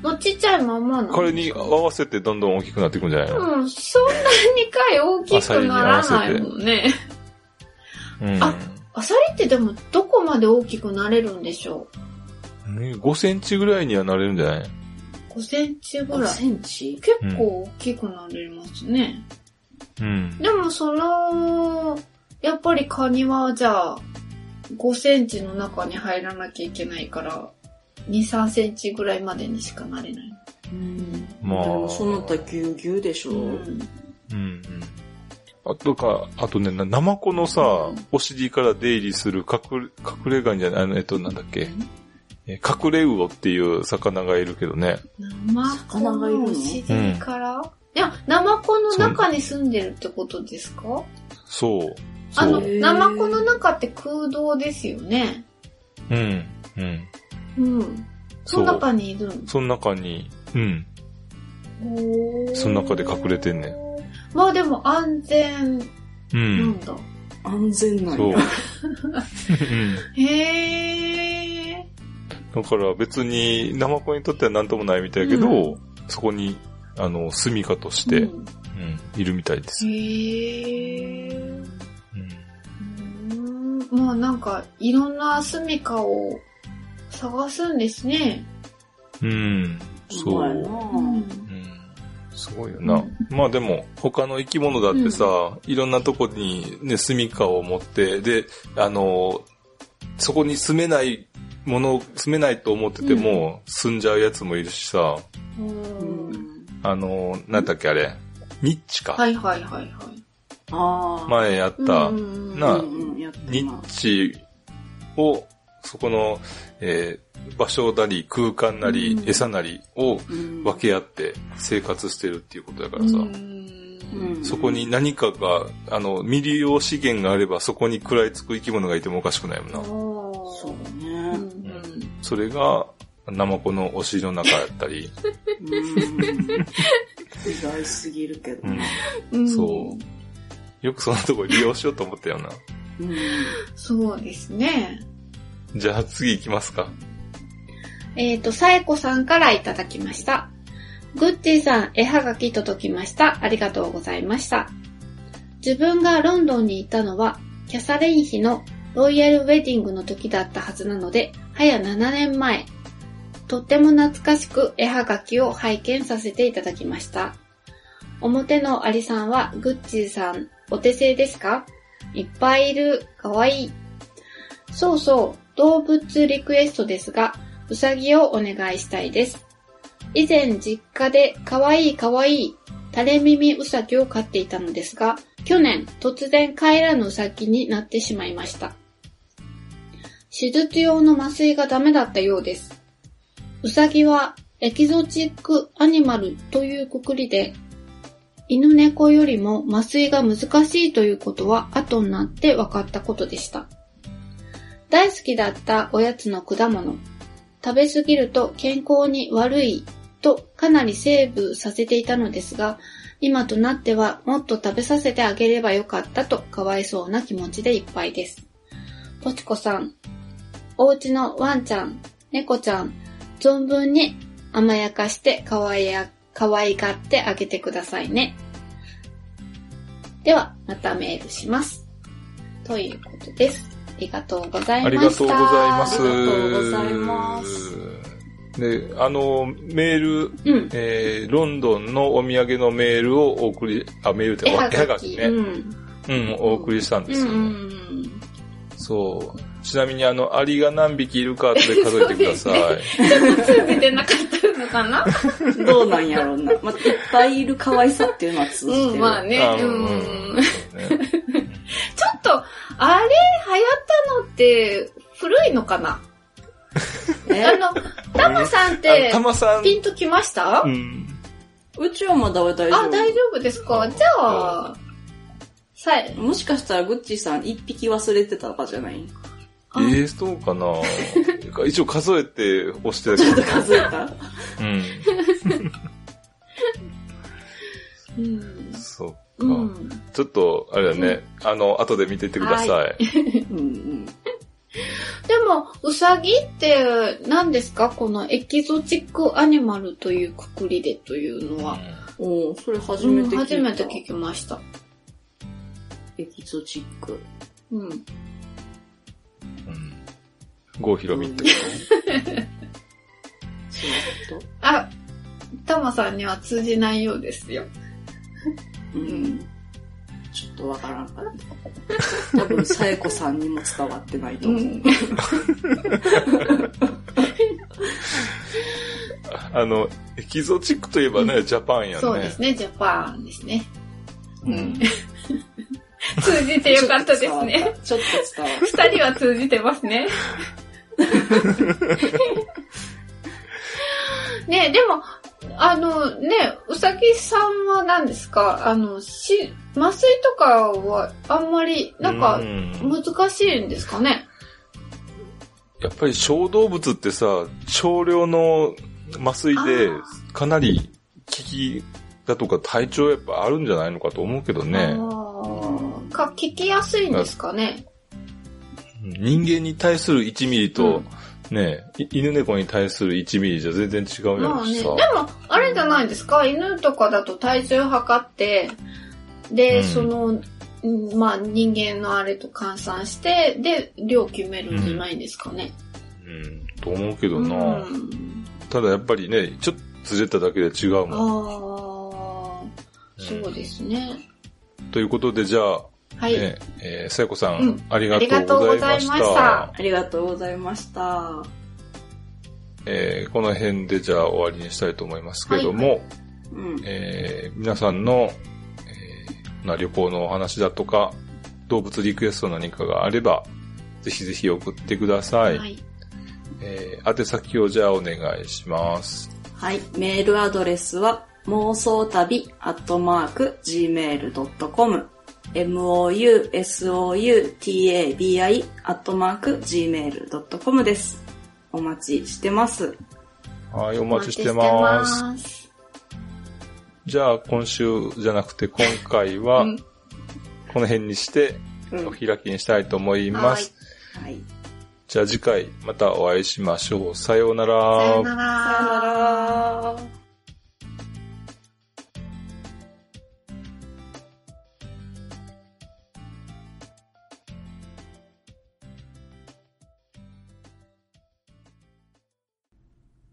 もうちっちゃいまんまなこれに合わせてどんどん大きくなっていくんじゃないの？うん、そんなに回大きくならないもんね。うん。あアサリってでもどこまで大きくなれるんでしょね5センチぐらいにはなれるんじゃない？う ?5 センチぐ5らい。センチ？結構大きくなれますね。うん。でもその、やっぱりカニはじゃあ、5センチの中に入らなきゃいけないから、2、3センチぐらいまでにしかなれない。うん。まあでもその他ぎゅうぎゅうでしょ。うん。うんうん。あとか、あとね、なナマコのさ、うんお尻から出入りする隠れ、隠れガニじゃない、あの、えっと、なんだっけ、え隠れ魚っていう魚がいるけどね。ナマコのお尻から、いや、ナマコの中に住んでるってことですか？そう。あの、ナマコの中って空洞ですよね。うん。うん。うん。その中にいるんその中に、うん。その中で隠れてんねん。まあでも安全う。なんんだ。安全なんそう。や。うんへー。だから別に、ナマコにとっては何ともないみたいやけど、そこに、あの、住処として、ううんん、いるみたいです。へー。うんうーんまあなんか、いろんな住処を探すんですね。うん。そう。うん。うんすごいよな。まあでも、他の生き物だってさ、いろんなとこにね、住処を持って、で、あの、そこに住めないもの、住めないと思ってても、住ん。じゃうやつもいるしさ、うん。あの、なんだっけあれ、ニッチか。はいはいはいはい。ああ。前やった、うんなニなッチを、そこの、えー場所なり空間なりうん。餌なりをうん。分け合って生活してるっていうことだからさ、うん。そこに何かが、あの、未利用資源があればそこに食らいつく生き物がいてもおかしくないもんな。それが、ナマコのお尻の中やったり、うん。意外すぎるけどうんそう。よくそんなとこ利用しようと思ったよな。うん。そうですね。じゃあ次行きますか。えっ、と、さえこさんからいただきました。グッチーさん、絵はがき届きました。ありがとうございました。自分がロンドンに行ったのは、キャサレイン妃のロイヤルウェディングの時だったはずなので、早7年前。とっても懐かしく絵はがきを拝見させていただきました。表のアリさんはグッチーさん、お手製ですか？いっぱいいる。かわいい。そうそう、動物リクエストですが、うさぎをお願いしたいです。以前実家でかわいいかわいい垂れ耳うさぎを飼っていたのですが、去年突然帰らぬうさぎになってしまいました。手術用の麻酔がダメだったようです。うさぎはエキゾチックアニマルというくくりで、犬猫よりも麻酔が難しいということは後になって分かったことでした。大好きだったおやつの果物。食べ過ぎると健康に悪いとかなりセーブさせていたのですが、今となってはもっと食べさせてあげればよかったとかわいそうな気持ちでいっぱいです。ポチコさん、お家のワンちゃん、猫ちゃん、存分に甘やかしてかわいや、可愛がってあげてくださいね。では、またメールします。ということです。ありがとうございました。ありがとうございます。ありがとうございますで、あの、メール、うん。えー、ロンドンのお土産のメールをお送り、あ、メールって絵はがき。ね。うん。うん、お送りしたんですよ、うんうんそう。ちなみにあの、アリが何匹いるか後で数えてください。うん。通じてなかったのかな？*laughs* どうなんやろうな。まあ、いっぱいいる可愛さっていうのは通じてる。うん、まあね。あうん。*laughs* ちょっと、あれ、流行ったのって、古いのかな？え？あの、タマさんっあてた、まさん、ピンときました？うん。うちはまだ大丈夫。あ、大丈夫ですか？じゃあ、さえ、もしかしたらグッチーさん一匹忘れてたとかじゃない？えー、そうかな *laughs* 一応数えて押してたちょっとけ *laughs* 数えたど。うん *laughs* うん。そっうん。ちょっと、あれだね、あの、後で見てってください。はうんうん。でも、うさぎって何ですか？このエキゾチックアニマルというくくりでというのは。おーそれ初うんめて聞いた。初めて聞きました。エキゾチック。うん。うん。郷ひろみってこそういうこあ、タマさんには通じないようですよ。とうん。ちょっとわからんかった。多分、さえこさんにも伝わってないと思う。うん。と *laughs* あの、エキゾチックといえばね、ジャパンやね。そうですね、ジャパンですね。うん。*laughs* 通じてよかったですね。ちょっと伝わった。二人は通じてますね。*laughs* ねでも、あのね、うさぎさんは何ですか？あの、し、麻酔とかはあんまり、なんかう、ん。難しいんですかね？やっぱり小動物ってさ、少量の麻酔であかなり効きだとか体調やっぱあるんじゃないのかと思うけどね。か、聞きやすいんですかね？人間に対する1ミリと、ね、い犬猫に対する1ミリじゃ全然違うやまあね。で。も、あれじゃないですか犬とかだと体重測って、で、うんその、うんまあ人間のあれと換算して、で、量決めるんじゃないんですかね。うん、と思うけどうん。な。あただやっぱりね、ちょっとずれただけで違うあもん。ー、そうですね。ということで、じゃあ、はい。ね、えー、さやこさん、うんありがとううごございましたた。ありがとうございました。えーこの辺でじゃあ終わりにしたいと思いますけども、うん。えー皆さんの、えーな旅行のお話だとか、動物リクエスト何かがあれば、ぜひぜひ送ってください。はい。えー宛先をじゃあお願いします。はい。メールアドレスは、妄想旅アットマーク gmail.com mousoutabi アットマーク gmail.com です。お待ちしてます。はい、おお待ちしてます。す。じゃあ今週じゃなくて今回はうん、この辺にして、うんお開きにしたいと思います。はい。じゃあ次回またお会いしましょう。さようなさよらな。ら。さよなら。